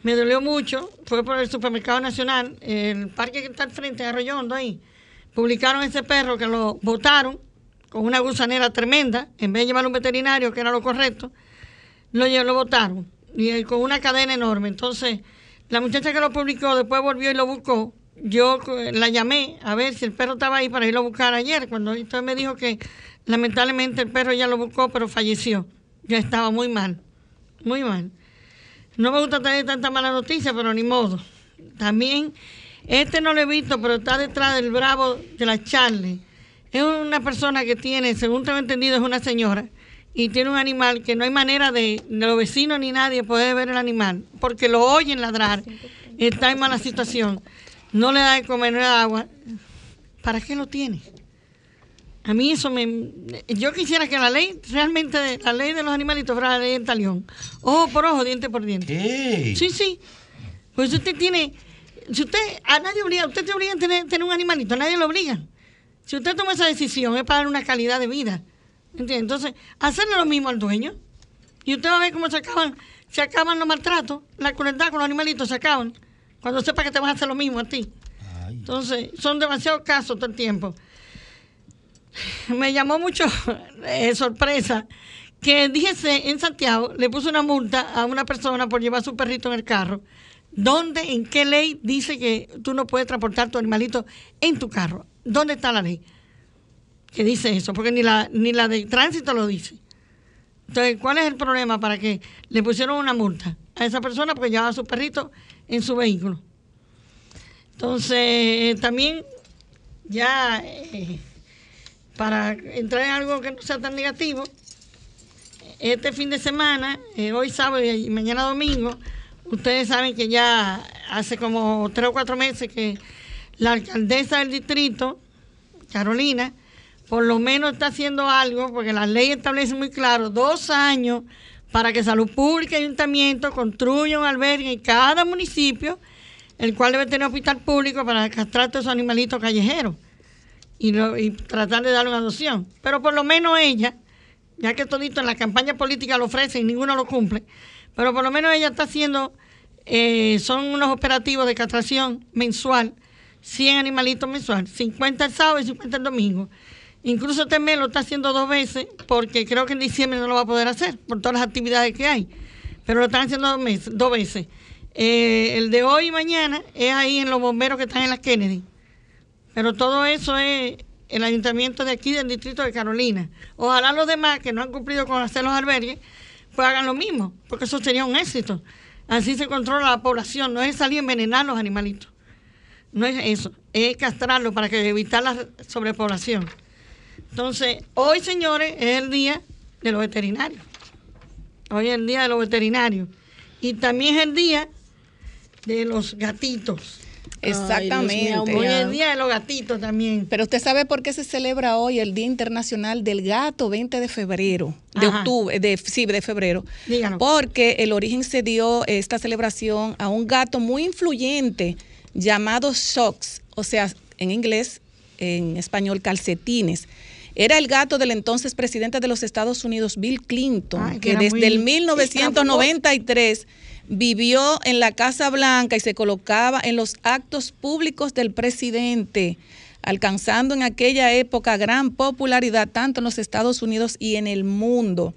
me dolió mucho, fue por el Supermercado Nacional, el parque que está al frente de ahí. Publicaron ese perro que lo botaron con una gusanera tremenda, en vez de llevarlo a un veterinario, que era lo correcto, lo, lo botaron y con una cadena enorme. Entonces, la muchacha que lo publicó después volvió y lo buscó. Yo la llamé a ver si el perro estaba ahí para irlo a buscar ayer, cuando entonces me dijo que lamentablemente el perro ya lo buscó, pero falleció. Ya estaba muy mal, muy mal. No me gusta tener tanta mala noticia, pero ni modo. También, este no lo he visto, pero está detrás del bravo de la Charlie. Es una persona que tiene, según tengo entendido, es una señora, y tiene un animal que no hay manera de, de los vecinos ni nadie poder ver el animal, porque lo oyen ladrar, está en mala situación, no le da de comer, no le da agua. ¿Para qué lo tiene? A mí eso me... Yo quisiera que la ley, realmente, la ley de los animalitos fuera la ley del talión. Ojo por ojo, diente por diente. Sí, sí. Pues usted tiene... Si usted... A nadie obliga... Usted te obliga a tener, tener un animalito. A nadie lo obliga. Si usted toma esa decisión es para dar una calidad de vida. Entonces, hacerle lo mismo al dueño. Y usted va a ver cómo se acaban, se acaban los maltratos, la crueldad con los animalitos se acaban. Cuando sepa que te vas a hacer lo mismo a ti. Entonces, son demasiados casos todo el tiempo me llamó mucho [laughs] eh, sorpresa que dijese en Santiago le puso una multa a una persona por llevar su perrito en el carro. ¿Dónde, en qué ley dice que tú no puedes transportar tu animalito en tu carro? ¿Dónde está la ley? Que dice eso, porque ni la, ni la de tránsito lo dice. Entonces, ¿cuál es el problema para que le pusieron una multa a esa persona porque llevaba su perrito en su vehículo? Entonces, también ya... Eh, para entrar en algo que no sea tan negativo, este fin de semana, eh, hoy sábado y mañana domingo, ustedes saben que ya hace como tres o cuatro meses que la alcaldesa del distrito, Carolina, por lo menos está haciendo algo, porque la ley establece muy claro, dos años para que Salud Pública y Ayuntamiento construyan un albergue en cada municipio, el cual debe tener hospital público para castrar todos esos animalitos callejeros y, tratar de darle una adopción. Pero por lo menos ella, ya que todito en la campaña política lo ofrece y ninguno lo cumple, pero por lo menos ella está haciendo, eh, son unos operativos de castración mensual, 100 animalitos mensual, 50 el sábado y 50 el domingo. Incluso este lo está haciendo dos veces porque creo que en diciembre no lo va a poder hacer por todas las actividades que hay. Pero lo están haciendo dos, meses, dos veces. Eh, el de hoy y mañana es ahí en los bomberos que están en las Kennedy. Pero todo eso es el ayuntamiento de aquí del distrito de Carolina. Ojalá los demás que no han cumplido con hacer los albergues, pues hagan lo mismo, porque eso sería un éxito. Así se controla la población, no es salir a envenenar los animalitos. No es eso, es castrarlos para que evitar la sobrepoblación. Entonces, hoy, señores, es el día de los veterinarios. Hoy es el día de los veterinarios. Y también es el día de los gatitos. Exactamente. hoy es el Día de los Gatitos también. Pero usted sabe por qué se celebra hoy el Día Internacional del Gato, 20 de febrero, de octubre, de, sí, de febrero. Díganos. Porque el origen se dio esta celebración a un gato muy influyente llamado Shocks, o sea, en inglés, en español, calcetines. Era el gato del entonces presidente de los Estados Unidos, Bill Clinton, que, desde el 1993 vivió en la Casa Blanca y se colocaba en los actos públicos del presidente, alcanzando en aquella época gran popularidad tanto en los Estados Unidos y en el mundo.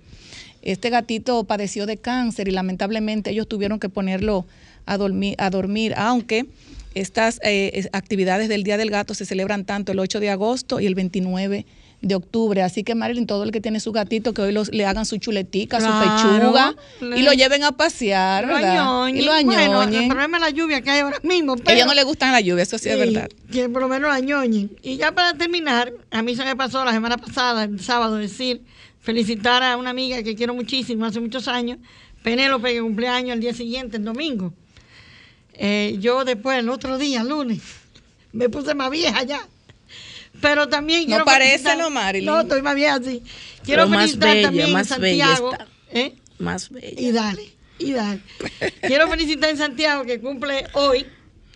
Este gatito padeció de cáncer y lamentablemente ellos tuvieron que ponerlo a dormir, a dormir aunque estas eh, actividades del Día del Gato se celebran tanto el 8 de agosto y el 29 de octubre. Así que Marilyn, todo el que tiene su gatito, que hoy los, le hagan su chuletica, su pechuga y lo lleven a pasear, ¿verdad? Y lo añoñen. Bueno, el problema es la lluvia que hay ahora mismo. a ellos no les gustan la lluvia, eso sí, es verdad. Que por lo menos la añoñen. Y ya para terminar, a mí se me pasó la semana pasada, el sábado, decir, felicitar a una amiga que quiero muchísimo, hace muchos años, Penélope, que cumpleaños el día siguiente, el domingo. Eh, yo después, el otro día, el lunes, me puse más vieja ya. Pero también no parece, ¿no, Marilyn? No, estoy más bien así. Quiero felicitar también más en Santiago. ¿eh? Más bella. Y dale, y dale. Quiero felicitar en Santiago que cumple hoy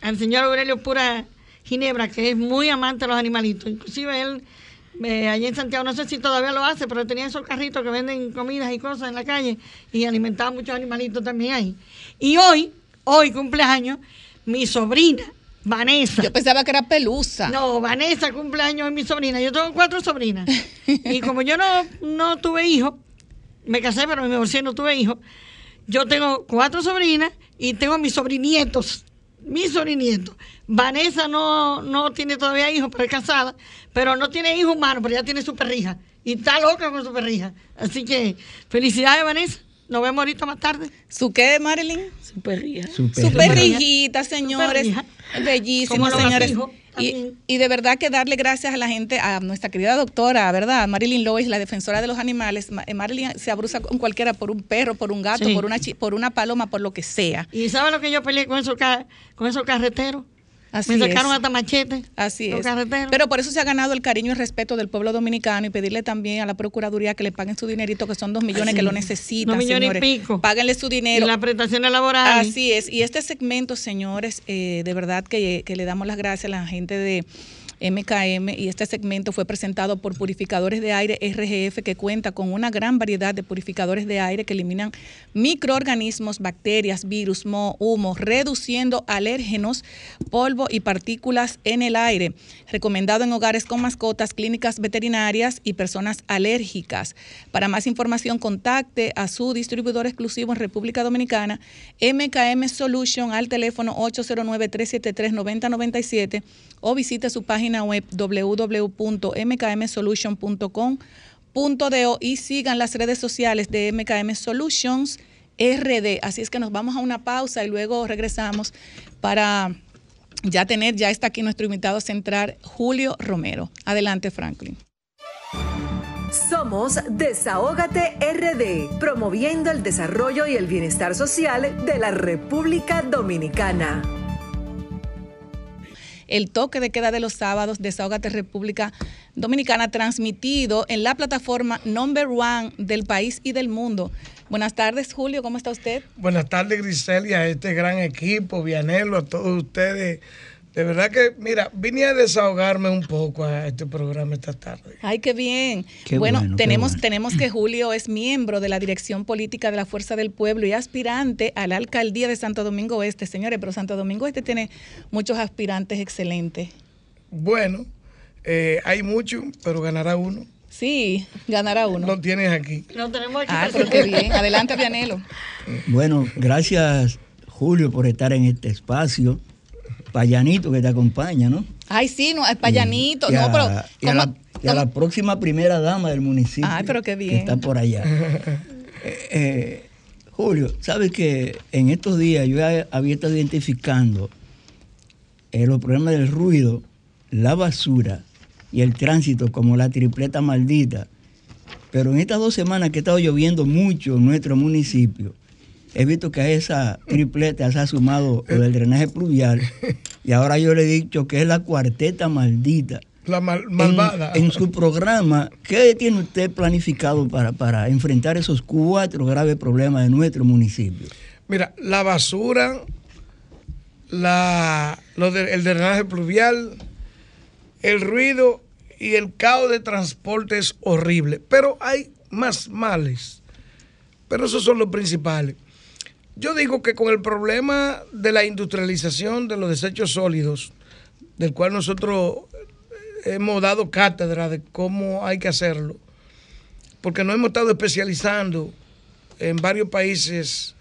al señor Aurelio Pura Ginebra, que es muy amante de los animalitos. Inclusive él, eh, allí en Santiago, no sé si todavía lo hace, pero tenía esos carritos que venden comidas y cosas en la calle y alimentaba muchos animalitos también ahí. Y hoy hoy cumpleaños mi sobrina, Vanessa. Yo pensaba que era Pelusa. No, Vanessa cumpleaños es mi sobrina. Yo tengo cuatro sobrinas. y como yo no, no tuve hijos, me casé, pero me divorcié, no tuve hijos. Yo tengo cuatro sobrinas y tengo mis sobrinietos. Mis sobrinietos. Vanessa no, no tiene todavía hijos, pero es casada. Pero no tiene hijos humanos, pero ya tiene su perrija. Y está loca con su perrija. Así que, felicidades, Vanessa. Nos vemos ahorita más tarde. ¿Su qué, Marilyn? Su perrija. Su Su perrijita, señores. perrija. Bellísimo, señores. Y, de verdad que darle gracias a la gente, a nuestra querida doctora, ¿verdad? Marilyn Lois, la defensora de los animales. Ma- eh, Marilyn se abruza con cualquiera, por un perro, por un gato, Sí. por, una, por una paloma, por lo que sea. ¿Y sabes lo que yo peleé con esos, con esos carreteros? Así me sacaron es. hasta machete. Así es. carreteros. Pero por eso se ha ganado el cariño y respeto del pueblo dominicano y pedirle también a la Procuraduría que le paguen su dinerito, que son dos millones Así que lo es. necesitan, Dos millones y señores. pico. Páguenle su y dinero. las prestaciones laborales. Así es. Y este segmento, señores, eh, de verdad que, que le damos las gracias a la gente de MKM y este segmento fue presentado por Purificadores de Aire RGF que cuenta con una gran variedad de purificadores de aire que eliminan microorganismos, bacterias, virus, moho, humo, reduciendo alérgenos, polvo y partículas en el aire. Recomendado en hogares con mascotas, clínicas veterinarias y personas alérgicas. Para más información, contacte a su distribuidor exclusivo en República Dominicana, MKM Solution, al teléfono 809-373-9097 o visite su página web www.mkmsolution.com.do y sigan las redes sociales de MKM Solutions RD. Así es que nos vamos a una pausa y luego regresamos para ya tener, ya está aquí nuestro invitado central, Julio Romero. Adelante, Franklin. Somos Desahógate RD, promoviendo el desarrollo y el bienestar social de la República Dominicana. El toque de queda de los sábados, Desahógate República Dominicana, transmitido en la plataforma number one del país y del mundo. Buenas tardes, Julio, ¿cómo está usted? Buenas tardes, Griselia, a este gran equipo, Vianelo, a todos ustedes. De verdad que, mira, vine a desahogarme un poco a este programa esta tarde. Ay, qué bien. Qué bueno, bueno, qué tenemos, bueno. tenemos que Julio es miembro de la Dirección Política de la Fuerza del Pueblo y aspirante a la alcaldía de Santo Domingo Oeste. Señores, pero Santo Domingo Este tiene muchos aspirantes excelentes. Bueno, eh, hay mucho, pero ganará uno. Sí, ganará uno. Lo tienes aquí. Lo tenemos aquí. Ah, pero qué bien. Adelante, Vianelo. Bueno, gracias Julio por estar en este espacio. Payanito que te acompaña, ¿no? Ay, sí, no, es payanito. Y a, no, pero. y a ¿cómo- la, y a la próxima primera dama del municipio. Ay, pero qué bien. Que está por allá. [laughs] Eh, eh, Julio, sabes que en estos días yo había estado identificando eh, los problemas del ruido, la basura y el tránsito como la tripleta maldita. Pero en estas dos semanas que ha estado lloviendo mucho en nuestro municipio, he visto que a esa tripleta se ha sumado lo del drenaje pluvial y ahora yo le he dicho que es la cuarteta maldita. La mal- En- malvada. En, su programa, ¿qué tiene usted planificado para, para enfrentar esos cuatro graves problemas de nuestro municipio? Mira, la basura, la, lo de- el drenaje pluvial, el ruido y el caos de transporte es horrible. Pero hay más males. Pero esos son los principales. Yo digo que con el problema de la industrialización de los desechos sólidos, del cual nosotros hemos dado cátedra de cómo hay que hacerlo, porque nos hemos estado especializando en varios países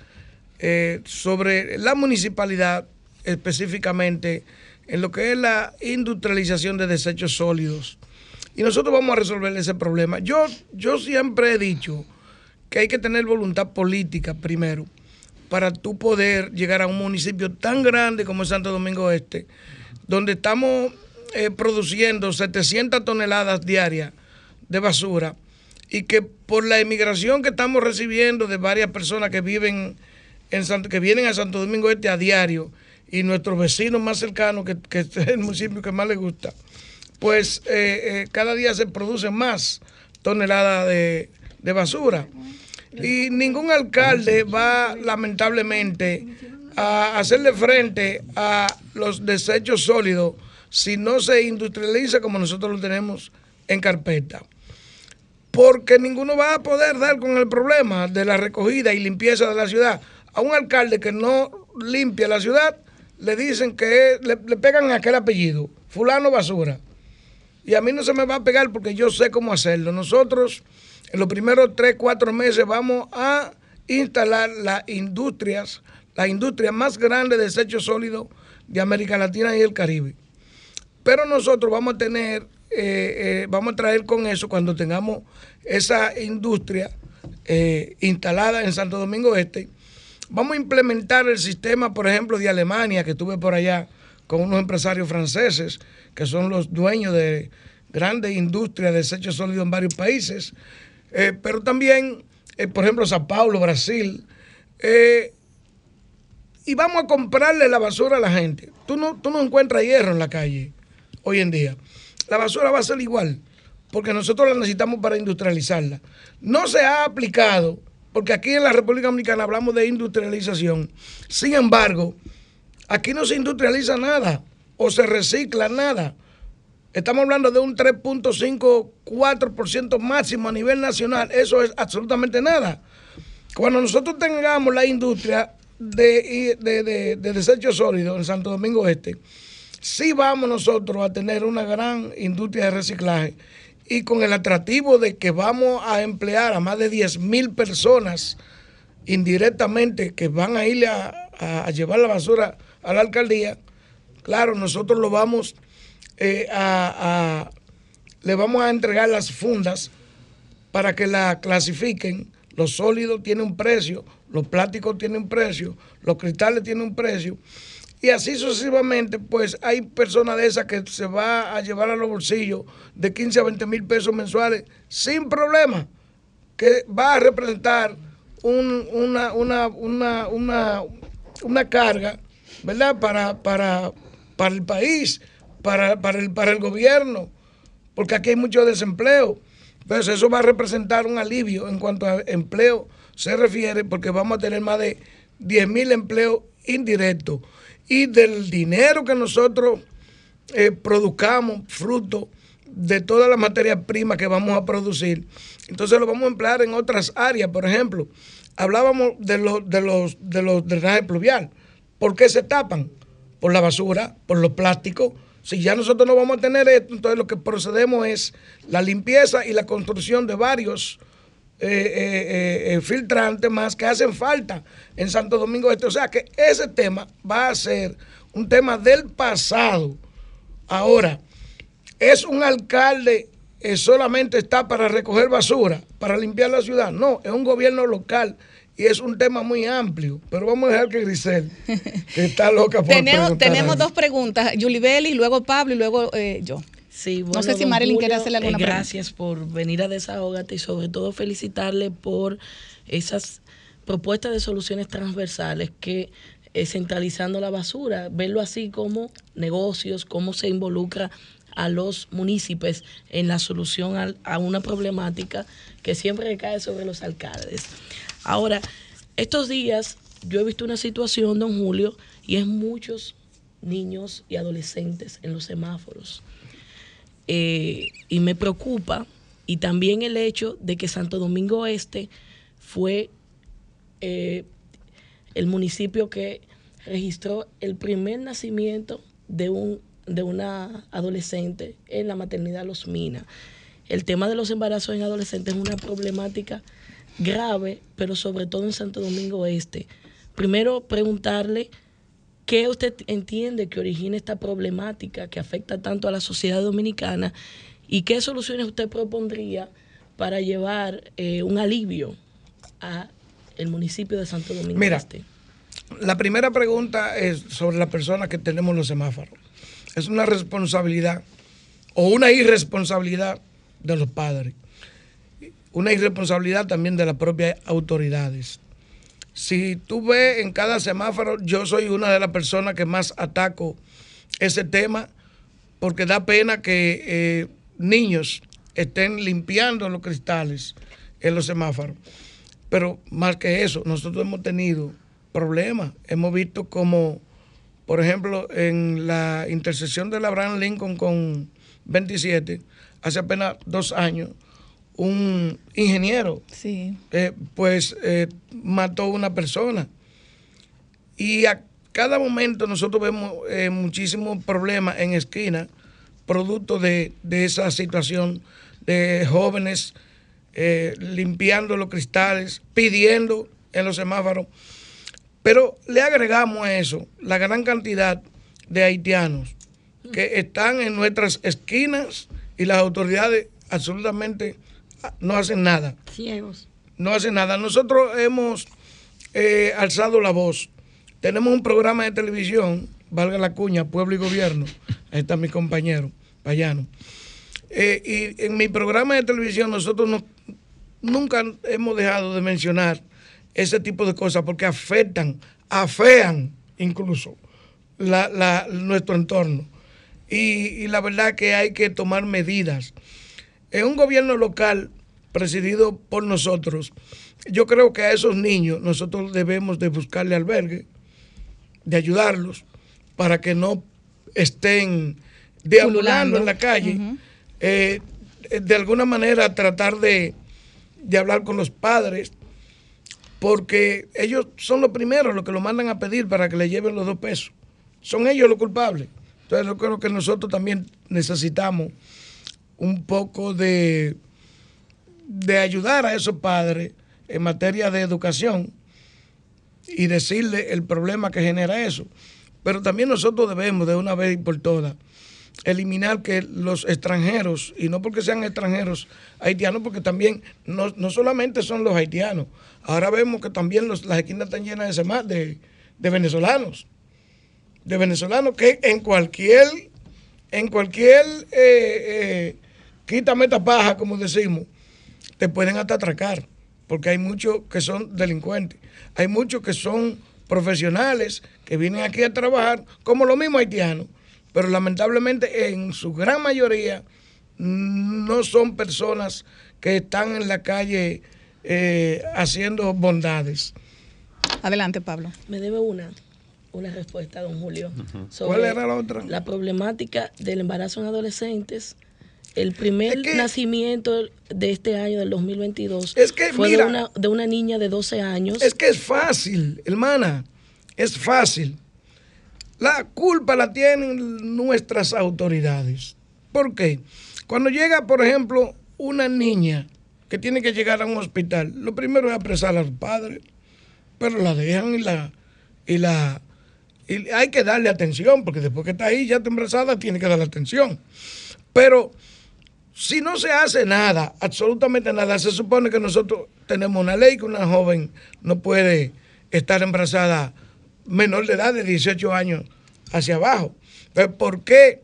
eh, sobre la municipalidad, específicamente en lo que es la industrialización de desechos sólidos. Y nosotros vamos a resolver ese problema. Yo, yo siempre he dicho que hay que tener voluntad política primero para tú poder llegar a un municipio tan grande como Santo Domingo Este, donde estamos eh, produciendo 700 toneladas diarias de basura y que por la emigración que estamos recibiendo de varias personas que viven en Santo- que vienen a Santo Domingo Este a diario y nuestros vecinos más cercanos, que, [laughs] es el municipio que más les gusta, pues eh, eh, cada día se producen más toneladas de basura. Y ningún alcalde va, lamentablemente, a hacerle frente a los desechos sólidos si no se industrializa como nosotros lo tenemos en carpeta. Porque ninguno va a poder dar con el problema de la recogida y limpieza de la ciudad a un alcalde que no limpia la ciudad, le dicen que le, le pegan aquel apellido, fulano basura. Y a mí no se me va a pegar porque yo sé cómo hacerlo. Nosotros en los primeros tres, cuatro meses vamos a instalar las industrias, la industria más grande de desechos sólidos de América Latina y el Caribe. Pero nosotros vamos a tener, eh, eh, vamos a traer con eso cuando tengamos esa industria eh, instalada en Santo Domingo Este, vamos a implementar el sistema, por ejemplo, de Alemania, que estuve por allá con unos empresarios franceses, que son los dueños de grandes industrias de desechos sólidos en varios países, pero también, por ejemplo, Sao Paulo, Brasil, y vamos a comprarle la basura a la gente. Tú no, tú no encuentras hierro en la calle hoy en día. La basura va a ser igual, porque nosotros la necesitamos para industrializarla. No se ha aplicado, porque aquí en la República Dominicana hablamos de industrialización. Sin embargo, aquí no se industrializa nada o se recicla nada. Estamos hablando de un 3.54% máximo a nivel nacional. Eso es absolutamente nada. Cuando nosotros tengamos la industria de, de, de, desechos sólidos en Santo Domingo Este, sí vamos nosotros a tener una gran industria de reciclaje y con el atractivo de que vamos a emplear a más de 10 mil personas indirectamente que van a ir a, llevar la basura a la alcaldía, claro, nosotros lo vamos eh, a, le vamos a entregar las fundas para que la clasifiquen. Los sólidos tienen un precio, los plásticos tienen un precio, los cristales tienen un precio. Y así sucesivamente, pues hay personas de esas que se va a llevar a los bolsillos de 15 a 20 mil pesos mensuales sin problema, que va a representar una, una, una, carga, ¿verdad? Para, para, para el país, para, para, el, para el gobierno, porque aquí hay mucho desempleo. Entonces eso va a representar un alivio en cuanto a empleo se refiere porque vamos a tener más de 10 mil empleos indirectos y del dinero que nosotros eh, produzcamos, fruto de todas las materias primas que vamos a producir, entonces lo vamos a emplear en otras áreas. Por ejemplo, hablábamos de los, de los, de los drenajes pluvial. ¿Por qué se tapan? Por la basura, por los plásticos. Si ya nosotros no vamos a tener esto, entonces lo que procedemos es la limpieza y la construcción de varios eh, eh, eh, filtrantes más que hacen falta en Santo Domingo Este. O sea que ese tema va a ser un tema del pasado. Ahora, ¿es un alcalde que solamente está para recoger basura, para limpiar la ciudad? No, es un gobierno local y es un tema muy amplio. Pero vamos a dejar que Grisel, que está loca por Tenemos, tenemos dos preguntas, Yulibel y luego Pablo y luego yo. Sí, no sé si Marilyn quiere hacerle alguna eh, Gracias por venir a Desahogate y sobre todo felicitarle por esas propuestas de soluciones transversales que eh, centralizando la basura, verlo así como negocios, cómo se involucra a los municipios en la solución a, una problemática que siempre recae sobre los alcaldes. Ahora, estos días yo he visto una situación, don Julio, y es muchos niños y adolescentes en los semáforos eh, y me preocupa, y también el hecho de que Santo Domingo Este fue eh, el municipio que registró el primer nacimiento de, un, de una adolescente en la maternidad Los Minas. El tema de los embarazos en adolescentes es una problemática grave, pero sobre todo en Santo Domingo Este. Primero, preguntarle ¿Qué usted entiende que origina esta problemática que afecta tanto a la sociedad dominicana y qué soluciones usted propondría para llevar eh, un alivio a el municipio de Santo Domingo Mira, este? La primera pregunta es sobre la persona que tenemos los semáforos. Es una responsabilidad o una irresponsabilidad de los padres. Una irresponsabilidad también de las propias autoridades. Si tú ves en cada semáforo, yo soy una de las personas que más ataco ese tema porque da pena que eh, niños estén limpiando los cristales en los semáforos. Pero más que eso, nosotros hemos tenido problemas. Hemos visto como, por ejemplo, en la intersección de la Abraham Lincoln con 27, hace apenas dos años, un ingeniero, sí. Eh, pues eh, mató a una persona. Y cada momento nosotros vemos eh, muchísimos problemas en esquina, producto de, esa situación de jóvenes limpiando los cristales, pidiendo en los semáforos. Pero le agregamos a eso la gran cantidad de haitianos que están en nuestras esquinas y las autoridades absolutamente no hacen nada. Ciegos. No hacen nada. Nosotros hemos eh, alzado la voz. Tenemos un programa de televisión, valga la cuña, Pueblo y Gobierno. Ahí está mi compañero, Payano. Eh, y en mi programa de televisión nosotros no, nunca hemos dejado de mencionar ese tipo de cosas porque afectan, afean incluso nuestro entorno. Y, y, la verdad que hay que tomar medidas. En un gobierno local presidido por nosotros, yo creo que a esos niños nosotros debemos de buscarle albergue, de ayudarlos para que no estén deambulando en la calle. Eh, de alguna manera tratar de, de hablar con los padres, porque ellos son los primeros los que lo mandan a pedir para que le lleven los dos pesos. Son ellos los culpables. Entonces yo creo que nosotros también necesitamos un poco de, de ayudar a esos padres en materia de educación y decirle el problema que genera eso. Pero también nosotros debemos de una vez y por todas eliminar que los extranjeros, y no porque sean extranjeros haitianos, porque también no, solamente son los haitianos, ahora vemos que también las esquinas están llenas de, de, de venezolanos, de venezolanos que en cualquier, en cualquier, eh, eh, quítame esta paja, como decimos, te pueden hasta atracar, porque hay muchos que son delincuentes, hay muchos que son profesionales que vienen aquí a trabajar, como los mismos haitianos, pero lamentablemente en su gran mayoría no son personas que están en la calle eh, haciendo bondades. Adelante, Pablo. Me debe una, una respuesta, don Julio. ¿Cuál era la otra? La problemática del embarazo en adolescentes. El primer nacimiento de este año, del 2022, fue de, una, de una niña de 12 años. Es que es fácil, hermana, es fácil. La culpa la tienen nuestras autoridades. ¿Por qué? Cuando llega, por ejemplo, una niña que tiene que llegar a un hospital, lo primero es apresar al padre, pero la dejan y la, y la y hay que darle atención, porque después que está ahí ya está embarazada, tiene que darle atención. Pero si no se hace nada, absolutamente nada, se supone que nosotros tenemos una ley que una joven no puede estar embarazada menor de edad de 18 años hacia abajo. ¿por qué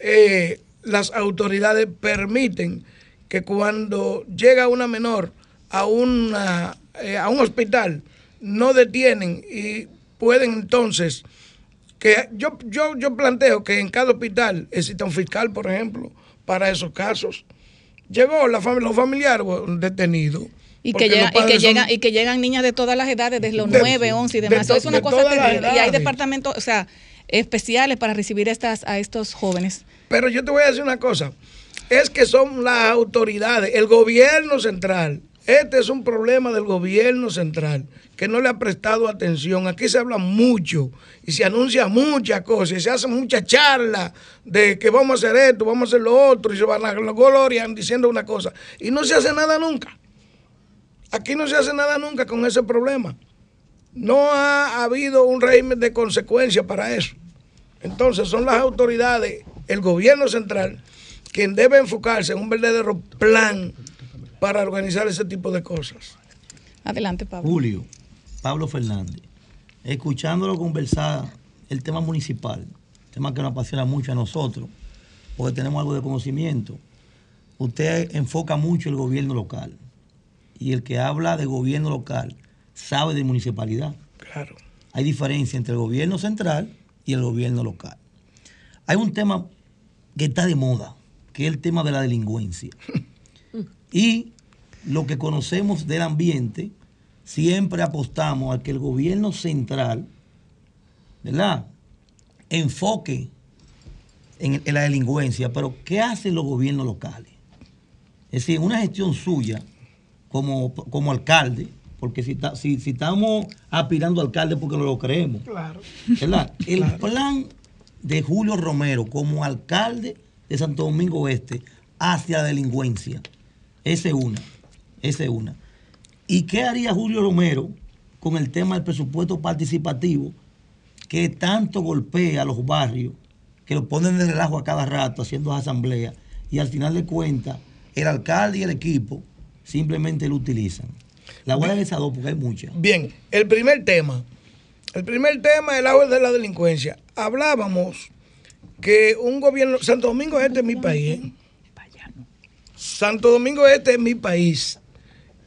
eh, las autoridades permiten que cuando llega una menor a, una, eh, a un hospital no detienen y pueden entonces que yo, yo, yo planteo que en cada hospital exista un fiscal, por ejemplo, para esos casos. Llegó la familia, los familiares detenidos y que, llega, y, que llegan, y que llegan niñas de todas las edades, desde los 9, 11 y demás. es una cosa terrible. Y hay departamentos, o sea, especiales para recibir estas, a estos jóvenes. Pero yo te voy a decir una cosa. Es que son las autoridades, el gobierno central. Este es un problema del gobierno central que no le ha prestado atención. Aquí se habla mucho y se anuncia muchas cosas y se hace mucha charla de que vamos a hacer esto, vamos a hacer lo otro y se van a glorian diciendo una cosa y no se hace nada nunca. Aquí no se hace nada nunca con ese problema. No ha habido un régimen de consecuencia para eso. Entonces son las autoridades, el gobierno central, quien debe enfocarse en un verdadero plan para organizar ese tipo de cosas. Adelante, Pablo. Julio, Pablo Fernández, escuchándolo conversar el tema municipal, tema que nos apasiona mucho a nosotros, porque tenemos algo de conocimiento. Usted enfoca mucho el gobierno local y el que habla de gobierno local sabe de municipalidad. Claro. Hay diferencia entre el gobierno central y el gobierno local. Hay un tema que está de moda, que es el tema de la delincuencia. [laughs] y lo que conocemos del ambiente, siempre apostamos a que el gobierno central, ¿verdad? Enfoque en, en la delincuencia, pero ¿qué hacen los gobiernos locales? Es decir, una gestión suya, como, como alcalde, porque si, si, si estamos aspirando a alcalde porque no lo creemos. Claro. ¿Verdad? [laughs] El plan de Julio Romero como alcalde de Santo Domingo Oeste hacia la delincuencia, esa es una, esa es una. ¿Y qué haría Julio Romero con el tema del presupuesto participativo que tanto golpea a los barrios, que lo ponen de relajo a cada rato haciendo asambleas y al final de cuentas el alcalde y el equipo simplemente lo utilizan? La voy a dar dos porque hay muchas. Bien, el primer tema. El primer tema, el agua de la delincuencia. Hablábamos que un gobierno, Santo Domingo Este es mi país. ¿eh? Santo Domingo Este es mi país.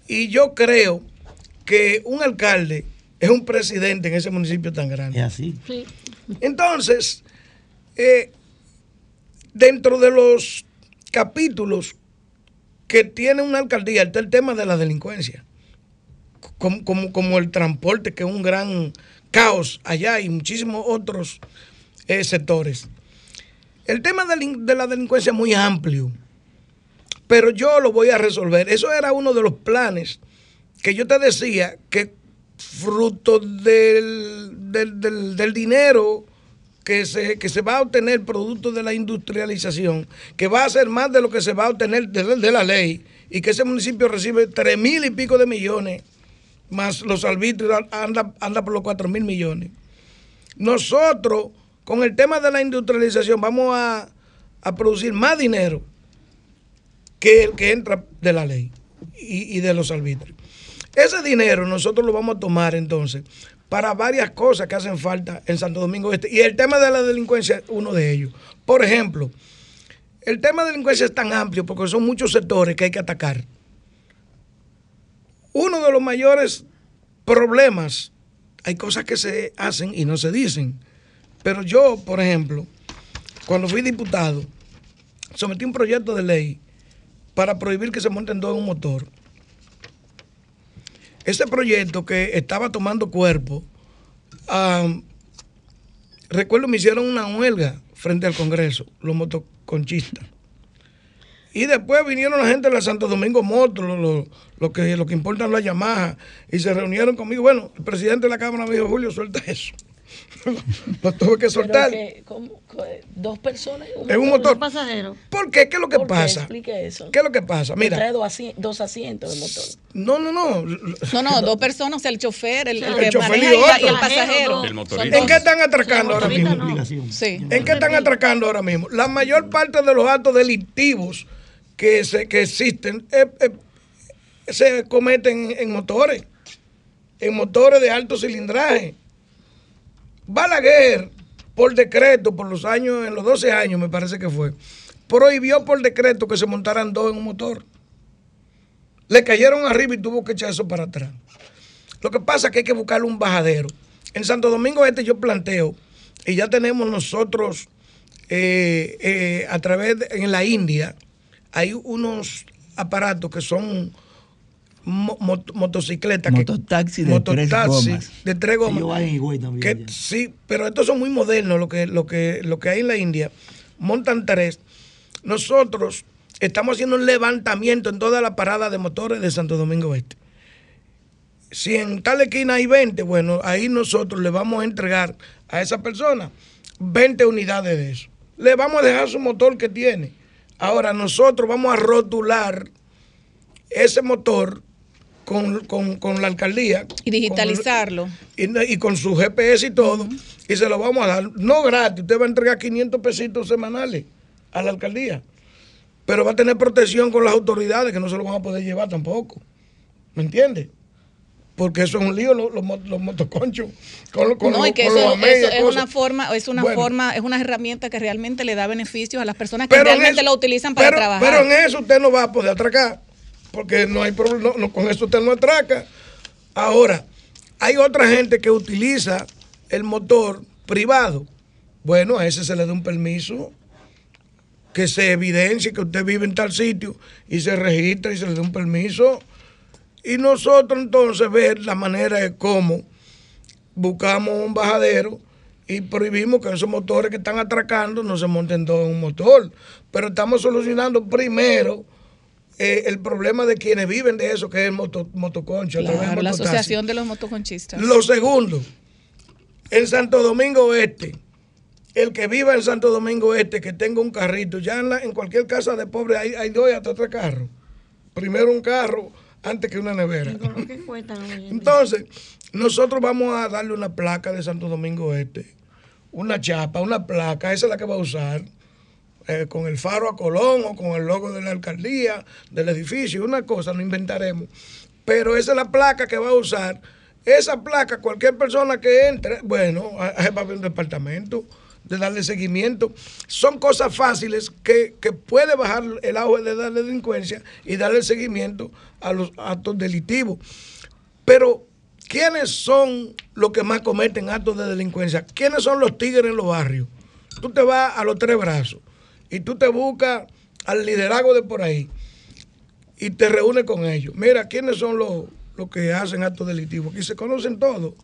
Y yo creo que un alcalde es un presidente en ese municipio tan grande. Es así. Entonces, eh, dentro de los capítulos que tiene una alcaldía está el tema de la delincuencia como, el transporte, que es un gran caos allá y muchísimos otros eh, sectores. El tema de, la delincuencia es muy amplio, pero yo lo voy a resolver. Eso era uno de los planes que yo te decía que fruto del, del, dinero que se, que se va a obtener producto de la industrialización, que va a ser más de lo que se va a obtener de, la ley, y que ese municipio recibe tres mil y pico de millones más los arbitrios anda, anda por los 4 mil millones. Nosotros, con el tema de la industrialización, vamos a, producir más dinero que el que entra de la ley y, de los arbitrios. Ese dinero nosotros lo vamos a tomar entonces para varias cosas que hacen falta en Santo Domingo Este. Y el tema de la delincuencia es uno de ellos. Por ejemplo, el tema de delincuencia es tan amplio porque son muchos sectores que hay que atacar. Uno de los mayores problemas, hay cosas que se hacen y no se dicen. Pero yo, por ejemplo, cuando fui diputado, sometí un proyecto de ley para prohibir que se monten dos en un motor. Ese proyecto que estaba tomando cuerpo, recuerdo me hicieron una huelga frente al Congreso, los motoconchistas. Y después vinieron la gente de la Santo Domingo Moto, lo, que, lo que importan la Yamaha, y se reunieron conmigo. Bueno, el presidente de la Cámara me dijo, Julio, suelta eso. Lo tuve que soltar. ¿Dos personas? en un motor. pasajero. ¿Por qué? ¿Qué es lo que pasa? Explique eso. ¿Qué es lo que pasa? Mira. Trae dos, asientos de motor. No, no, no. No, no, dos personas, el chofer, el, el, y, el pasajero. ¿En qué están atracando ahora mismo? Sí. ¿En qué están atracando ahora mismo? La mayor parte de los actos delictivos que, se, que existen eh, eh, se cometen en motores, en motores de alto cilindraje. Balaguer, por decreto, por los años, en los 12 años me parece que fue, prohibió por decreto que se montaran dos en un motor. Le cayeron arriba y tuvo que echar eso para atrás. Lo que pasa es que hay que buscarle un bajadero. En Santo Domingo Este yo planteo, y ya tenemos nosotros eh, a través de, en la India, hay unos aparatos que son motocicletas. Mototaxi de, tres gomas. de tres gomas. sí, pero estos son muy modernos, lo que, lo, que, lo que hay en la India. Montan tres. Nosotros estamos haciendo un levantamiento en toda la parada de motores de Santo Domingo Este. Si en tal esquina hay 20, bueno, ahí nosotros le vamos a entregar a esa persona 20 unidades de eso. Le vamos a dejar su motor que tiene Ahora nosotros vamos a rotular ese motor con, la alcaldía. Y digitalizarlo. y, con su GPS y todo. Y se lo vamos a dar, no gratis, usted va a entregar 500 pesitos semanales a la alcaldía. Pero va a tener protección con las autoridades que no se lo van a poder llevar tampoco. ¿Me entiende? porque eso es un lío los, los, motoconchos con, con, no, y que eso, es una forma es una forma es una herramienta que realmente le da beneficios a las personas que realmente lo utilizan para trabajar pero en eso usted no va a poder atracar porque no hay problema con eso usted no atraca. Ahora hay otra gente que utiliza el motor privado. Bueno a ese se le da un permiso que se evidencie que usted vive en tal sitio y se registra y se le da un permiso. Y nosotros entonces ver la manera de cómo buscamos un bajadero y prohibimos que esos motores que están atracando no se monten todos en un motor. Pero estamos solucionando primero eh, el problema de quienes viven de eso, que es el moto, motoconcho. Claro, la mototaxi. Asociación de los Motoconchistas. Lo segundo, en Santo Domingo Este, el que viva en Santo Domingo Este, que tenga un carrito, ya en, la- en cualquier casa de pobre hay, hay dos y hasta tres carros. Primero un carro antes que una nevera. Entonces, nosotros vamos a darle una placa de Santo Domingo Este, una chapa, una placa, esa es la que va a usar, eh, con el faro a Colón o con el logo de la alcaldía, del edificio, una cosa, no inventaremos. Pero esa es la placa que va a usar. Esa placa, cualquier persona que entre, bueno, va a haber un departamento de darle seguimiento. Son cosas fáciles que, que puede bajar el auge de la delincuencia y darle seguimiento a los actos delictivos. Pero, ¿quiénes son los que más cometen actos de delincuencia? ¿Quiénes son los tigres en los barrios? Tú te vas a los tres brazos y tú te buscas al liderazgo de por ahí y te reúnes con ellos. Mira, ¿quiénes son los, los que hacen actos delictivos? Aquí se conocen todos.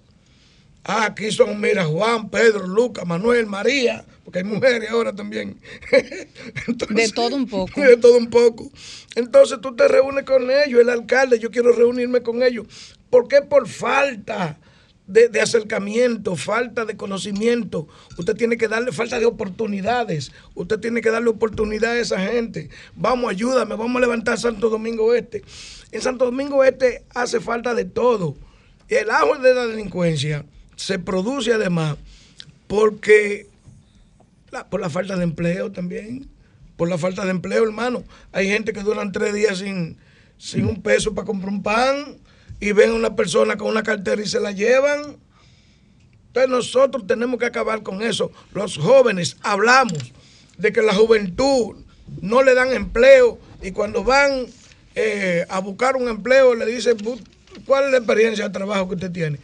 Ah, aquí son, mira, Juan, Pedro, Lucas, Manuel, María, porque hay mujeres ahora también. [laughs] de todo un poco. [laughs] De todo un poco. Entonces tú te reúnes con ellos, el alcalde, yo quiero reunirme con ellos. ¿Por qué? Por falta de, acercamiento, falta de conocimiento. Usted tiene que darle falta de oportunidades. Usted tiene que darle oportunidad a esa gente. Vamos, ayúdame, vamos a levantar Santo Domingo Este. En Santo Domingo Este hace falta de todo. El ajo de la delincuencia se produce además porque por la falta de empleo también. Por la falta de empleo, hermano. Hay gente que duran tres días sin, sin un peso para comprar un pan y ven a una persona con una cartera y se la llevan. Entonces nosotros tenemos que acabar con eso. Los jóvenes hablamos de que la juventud no le dan empleo y cuando van eh, a buscar un empleo le dicen, "Bu- ¿cuál es la experiencia de trabajo que usted tiene?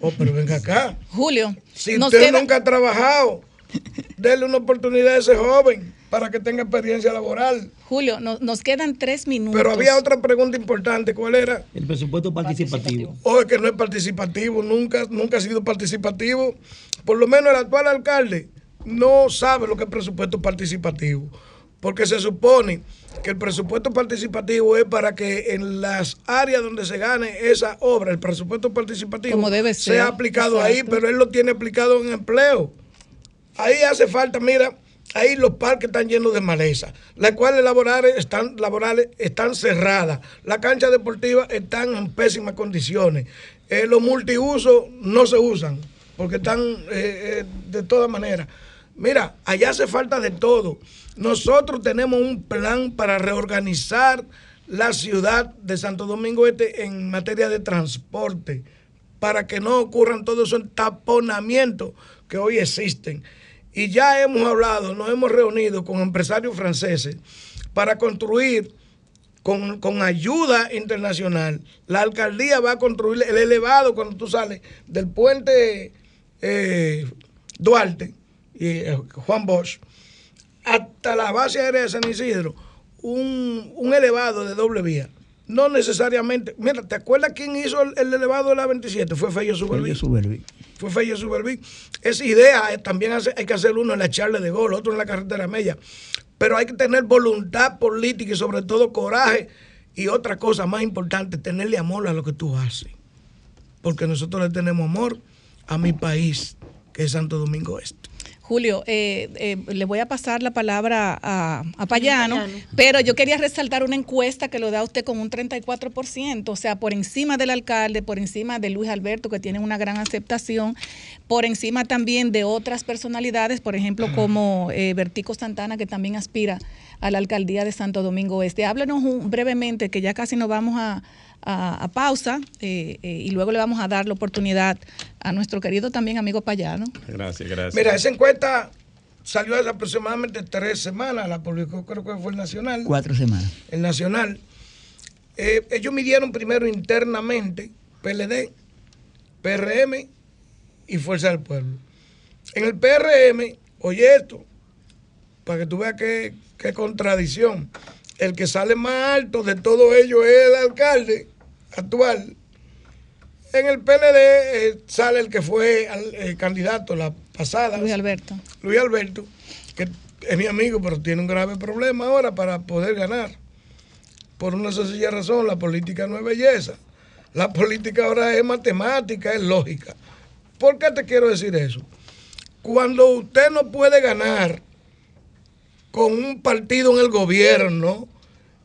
Oh, pero venga acá. Julio, Si usted queda- nunca ha trabajado, [laughs] déle una oportunidad a ese joven para que tenga experiencia laboral. Julio, no- nos quedan tres minutos. Pero había otra pregunta importante, ¿cuál era? El presupuesto participativo. O es que no es participativo, nunca, nunca ha sido participativo. Por lo menos el actual alcalde no sabe lo que es presupuesto participativo. Porque se supone que el presupuesto participativo es para que en las áreas donde se gane esa obra, el presupuesto participativo, Como debe ser, sea aplicado ahí, pero él lo tiene aplicado en empleo. Ahí hace falta, mira, ahí los parques están llenos de maleza. Las escuelas laborales están, laborales están cerradas. Las canchas deportivas están en pésimas condiciones. Eh, los multiusos no se usan porque están eh, eh, de todas maneras. Mira, allá hace falta de todo. Nosotros tenemos un plan para reorganizar la ciudad de Santo Domingo Este en materia de transporte para que no ocurran todos esos taponamientos que hoy existen. Y ya hemos hablado, nos hemos reunido con empresarios franceses para construir con, con ayuda internacional. La alcaldía va a construir el elevado cuando tú sales del puente eh, Duarte y eh, Juan Bosch hasta la base aérea de San Isidro, un, un elevado de doble vía. No necesariamente. Mira, ¿te acuerdas quién hizo el, el elevado de la 27? Fue Fello Suberví. Fello Suberví. Fue Fello Suberví. Esa idea eh, también hace- hay que hacer uno en la charla de gol, otro en la carretera Mella. Pero hay que tener voluntad política y sobre todo coraje. Y otra cosa más importante, tenerle amor a lo que tú haces. Porque nosotros le tenemos amor a mi país, que es Santo Domingo Este. Julio, eh, eh, le voy a pasar la palabra a, a Payano, pero yo quería resaltar una encuesta que lo da usted con un 34%, o sea, por encima del alcalde, por encima de Luis Alberto, que tiene una gran aceptación, por encima también de otras personalidades, por ejemplo, como eh, Bertico Santana, que también aspira a la alcaldía de Santo Domingo Este. Háblanos un- brevemente, que ya casi nos vamos a, a- a pausa, eh, eh, y luego le vamos a dar la oportunidad a nuestro querido también amigo Payano. Gracias, gracias. Mira, esa encuesta salió hace aproximadamente tres semanas, la publicó creo que fue el Nacional. Cuatro semanas. El Nacional. Eh, ellos midieron primero internamente PLD, PRM y Fuerza del Pueblo. En el PRM, oye esto, para que tú veas qué, qué contradicción. El que sale más alto de todo ello es el alcalde actual. En el PLD eh, sale el que fue al- eh, candidato la pasada. Luis Alberto. Luis Alberto, que es mi amigo, pero tiene un grave problema ahora para poder ganar. por una sencilla razón, la política no es belleza. La política ahora es matemática, es lógica. ¿Por qué te quiero decir eso? Cuando usted no puede ganar con un partido en el gobierno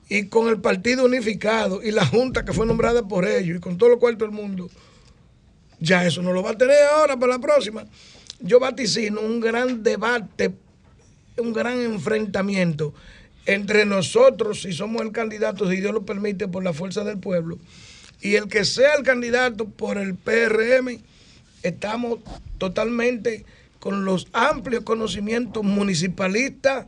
y con el partido unificado y la junta que fue nombrada por ellos y con todo lo cual todo el mundo, ya eso no lo va a tener ahora para la próxima. Yo vaticino un gran debate, un gran enfrentamiento entre nosotros, si somos el candidato, si Dios lo permite, por la fuerza del pueblo, y el que sea el candidato por el PRM, estamos totalmente con los amplios conocimientos municipalistas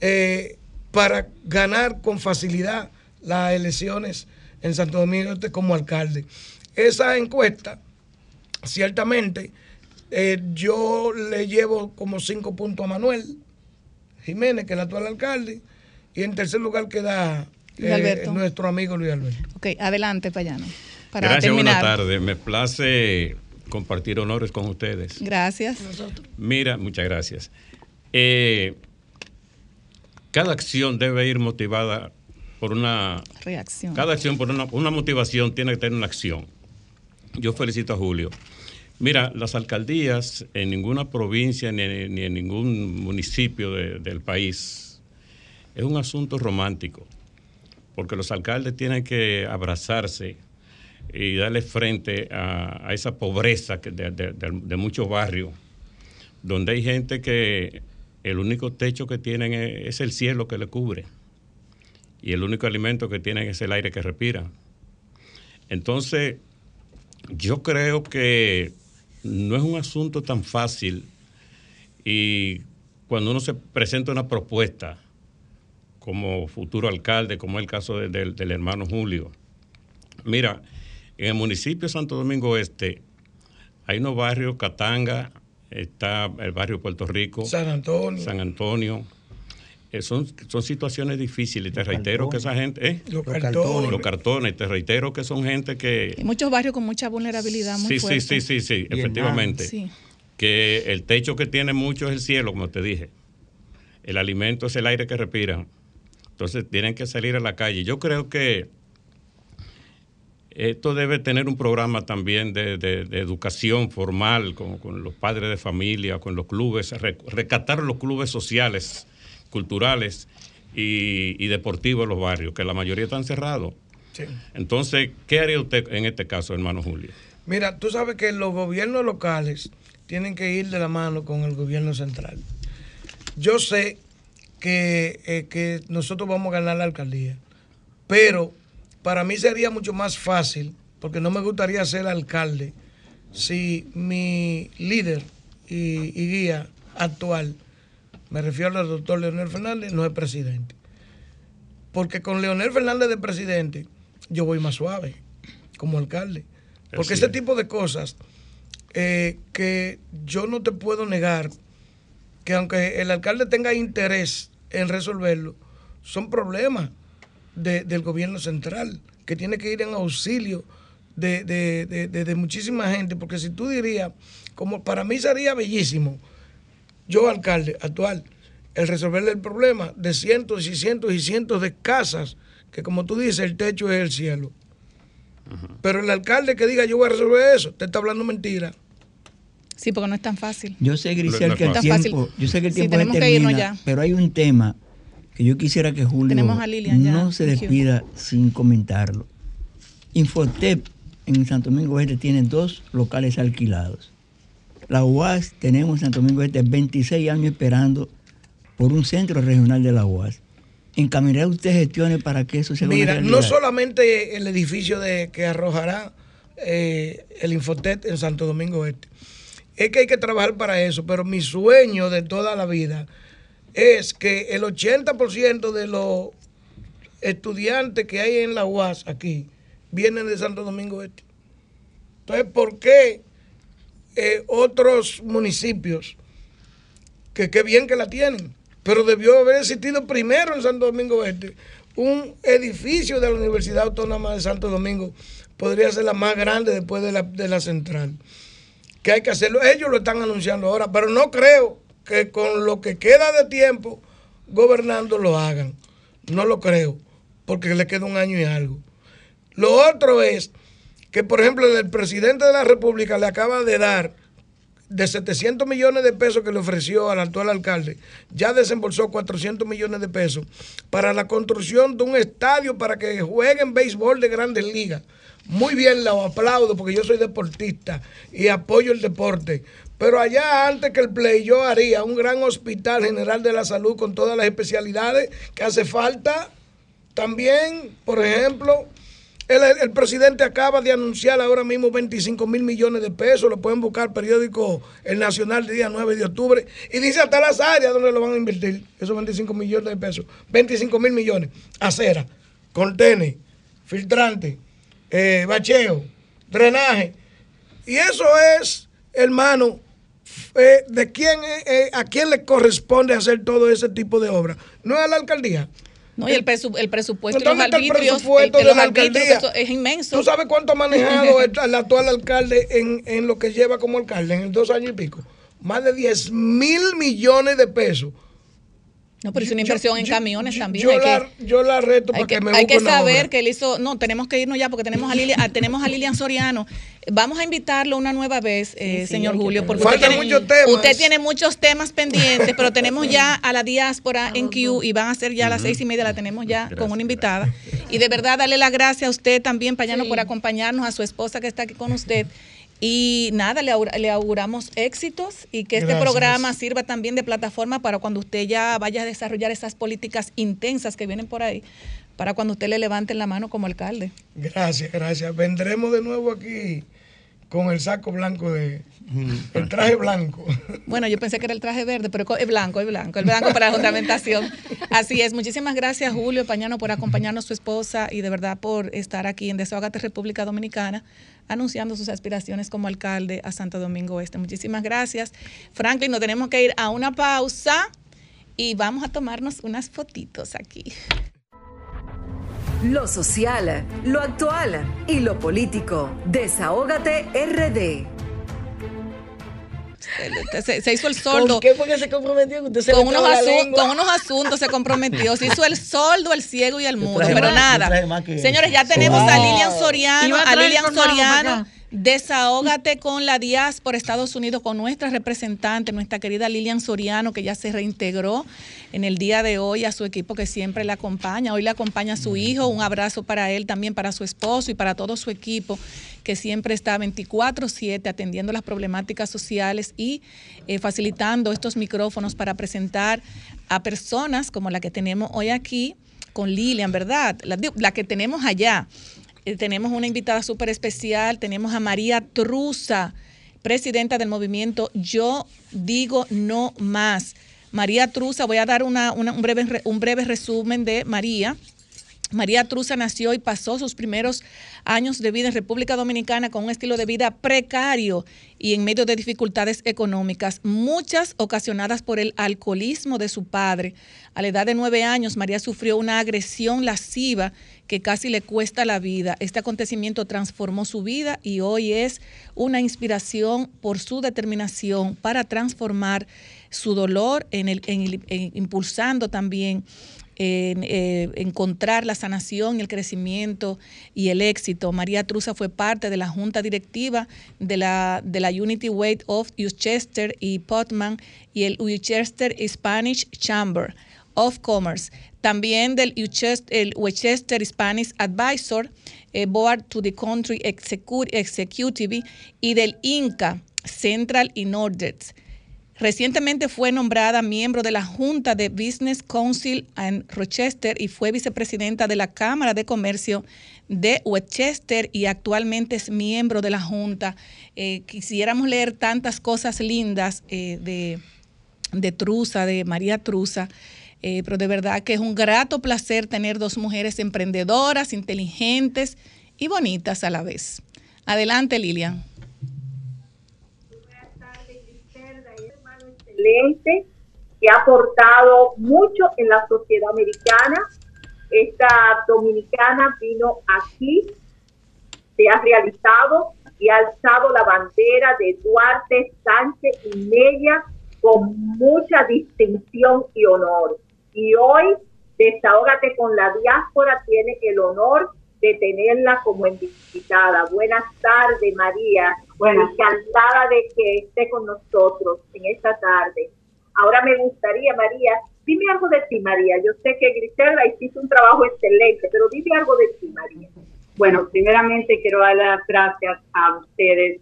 eh, para ganar con facilidad las elecciones en Santo Domingo Este como alcalde. Esa encuesta, ciertamente, eh, yo le llevo como cinco puntos a Manuel Jiménez, que es el actual alcalde, y en tercer lugar queda eh, nuestro amigo Luis Alberto. Ok, adelante, Payano. Para Gracias, buenas tardes. Me place compartir honores con ustedes. Gracias. Mira, muchas gracias. Eh, cada acción debe ir motivada por una reacción. Cada acción por una, una motivación tiene que tener una acción. Yo felicito a Julio. Mira, las alcaldías en ninguna provincia ni, en ningún municipio del país es un asunto romántico, porque los alcaldes tienen que abrazarse y darle frente a, esa pobreza de, de, muchos barrios, donde hay gente que el único techo que tienen es, el cielo que le cubre y el único alimento que tienen es el aire que respiran. Entonces, yo creo que no es un asunto tan fácil y cuando uno se presenta una propuesta como futuro alcalde, como es el caso del hermano Julio, mira, en el municipio de Santo Domingo Este hay unos barrios, Catanga, está el barrio Puerto Rico, San Antonio. San Antonio. Eh, son, son situaciones difíciles. Te reitero que esa gente. ¿eh? Los, cartones. Los cartones. Te reitero que son gente que. Hay muchos barrios con mucha vulnerabilidad. Muy sí, sí, sí, sí, sí, efectivamente. Que el techo que tiene mucho es el cielo, como te dije. El alimento es el aire que respiran. Entonces tienen que salir a la calle. Yo creo que esto debe tener un programa también de, educación formal con, los padres de familia, con los clubes, recatar los clubes sociales, culturales y, deportivos en los barrios, que la mayoría están cerrados. Entonces, ¿qué haría usted en este caso, hermano Julio? Mira, tú sabes que los gobiernos locales tienen que ir de la mano con el gobierno central. Yo sé que, eh, que nosotros vamos a ganar la alcaldía, pero para mí sería mucho más fácil, porque no me gustaría ser alcalde, si mi líder y, guía actual, me refiero al doctor Leonel Fernández, no es presidente. Porque con Leonel Fernández de presidente, yo voy más suave como alcalde. Porque ese tipo de cosas eh, que yo no te puedo negar, que aunque el alcalde tenga interés en resolverlo, son problemas del gobierno central, que tiene que ir en auxilio de, muchísima gente, porque si tú dirías, como para mí sería bellísimo, yo alcalde actual, el resolver el problema de cientos y cientos y cientos de casas, que como tú dices, el techo es el cielo. Pero el alcalde que diga yo voy a resolver eso, te está hablando mentira. Sí, porque no es tan fácil. Yo sé, Grisel, que, el tiempo, yo sé que el tiempo pero hay un tema que yo quisiera que Julio no se despida sin comentarlo. Infotep en Santo Domingo Este tiene dos locales alquilados. La UAS tenemos en Santo Domingo Este 26 años esperando por un centro regional de la UAS. ¿Encaminará usted gestiones para que eso se Mira, no solamente el edificio de, que arrojará eh, el Infotet en Santo Domingo Este. Es que hay que trabajar para eso, pero mi sueño de toda la vida es que el 80% de los estudiantes que hay en la UAS aquí vienen de Santo Domingo Este. Entonces, ¿por qué eh, otros municipios, que qué bien que la tienen, pero debió haber existido primero en Santo Domingo Este, un edificio de la Universidad Autónoma de Santo Domingo podría ser la más grande después de la, de la central. Que hay que hacerlo. Ellos lo están anunciando ahora, pero no creo que con lo que queda de tiempo gobernando lo hagan. No lo creo. porque le queda un año y algo. Lo otro es que, por ejemplo, el presidente de la República le acaba de dar de 700 millones de pesos que le ofreció al actual alcalde, ya desembolsó 400 millones de pesos para la construcción de un estadio para que jueguen béisbol de grandes ligas. Muy bien, lo aplaudo porque yo soy deportista y apoyo el deporte. Pero allá antes que el play yo haría un gran hospital general de la salud con todas las especialidades que hace falta. También, por ejemplo, el, presidente acaba de anunciar ahora mismo 25 mil millones de pesos, lo pueden buscar periódico El Nacional del día 9 de octubre, y dice hasta las áreas donde lo van a invertir, esos 25 millones de pesos, 25 mil millones, acera, contenes, filtrante, eh, bacheo, drenaje, y eso es, hermano, eh, de quién, eh, a quién le corresponde hacer todo ese tipo de obras, no es a la alcaldía. No, y el, el presupuesto de los es inmenso. ¿Tú sabes cuánto ha manejado [laughs] el, actual alcalde en, en lo que lleva como alcalde en el dos años y pico? Más de 10 mil millones de pesos no, pero es una inversión en camiones también. Yo, la, yo la reto para que, me Hay que saber que él hizo. No, tenemos que irnos ya porque tenemos a, Lilian, tenemos a Lilian Soriano. Vamos a invitarlo una nueva vez, eh, señor Julio, porque usted tiene, muchos temas. usted tiene muchos temas pendientes, pero tenemos ya a la diáspora en Q y van a ser ya a las seis y media, la tenemos ya con una invitada. Y de verdad, darle las gracias a usted también, Payano, por acompañarnos, a su esposa que está aquí con usted. Y nada, le, auguramos éxitos y que este programa sirva también de plataforma para cuando usted ya vaya a desarrollar esas políticas intensas que vienen por ahí, para cuando usted le levante la mano como alcalde. Gracias, gracias. Vendremos de nuevo aquí con el saco blanco de, el traje blanco. Bueno, yo pensé que era el traje verde, pero es blanco, es blanco, el blanco para la fundamentación. Así es. Muchísimas gracias, Julio Pañano, por acompañarnos su esposa y de verdad por estar aquí en Desahogate República Dominicana anunciando sus aspiraciones como alcalde a Santo Domingo Este. Muchísimas gracias. Franklin, nos tenemos que ir a una pausa y vamos a tomarnos unas fotitos aquí. Lo social, lo actual y lo político. Desahógate RD. Se, hizo el soldo. ¿Con qué fue que se comprometió? con, unos con, unos asuntos se comprometió. Se hizo el soldo, el ciego y el mudo. Pero nada. Señores, ya tenemos a Lilian Soriano. A, Lilian Soriano. Desahógate con la diáspora Estados Unidos, con nuestra representante, nuestra querida Lilian Soriano, que ya se reintegró en el día de hoy a su equipo que siempre le acompaña. Hoy le acompaña a su hijo. Un abrazo para él, también para su esposo y para todo su equipo que siempre está 24/7 atendiendo las problemáticas sociales y eh, facilitando estos micrófonos para presentar a personas como la que tenemos hoy aquí con Lilian, ¿verdad? La, que tenemos allá. Eh, tenemos una invitada súper especial, tenemos a María Truza, presidenta del movimiento Yo Digo No Más. María Truza, voy a dar un, breve, un breve resumen de María. María Truza nació y pasó sus primeros años de vida en República Dominicana con un estilo de vida precario y en medio de dificultades económicas, muchas ocasionadas por el alcoholismo de su padre. A la edad de nueve años, María sufrió una agresión lasciva que casi le cuesta la vida. Este acontecimiento transformó su vida y hoy es una inspiración por su determinación para transformar su dolor en el, impulsando también eh, encontrar la sanación, el crecimiento y el éxito. María Truza fue parte de la junta directiva de la, de la Unity Way of Uchester y Potman y el Uchester Spanish Chamber of Commerce. También del Uchester, Spanish Advisor, eh, Board to the Country Executive y del INCA Central y Nordex. Recientemente fue nombrada miembro de la Junta de Business Council en Rochester y fue vicepresidenta de la Cámara de Comercio de Westchester y actualmente es miembro de la Junta. Eh, quisiéramos leer tantas cosas lindas eh, de, de Truza, de María Truza. Eh, pero de verdad que es un grato placer tener dos mujeres emprendedoras, inteligentes y bonitas a la vez. Adelante, Lilian. que ha aportado mucho en la sociedad americana. Esta dominicana vino aquí, se ha realizado y ha alzado la bandera de Duarte Sánchez y Mella con mucha distinción y honor. Y hoy Desahógate con la diáspora tiene el honor de tenerla como invitada. Buenas tardes, María. Bueno, encantada de que esté con nosotros en esta tarde. Ahora me gustaría, María, dime algo de ti, María. Yo sé que Griselda hiciste un trabajo excelente, pero dime algo de ti, María. Bueno, primeramente quiero dar las gracias a ustedes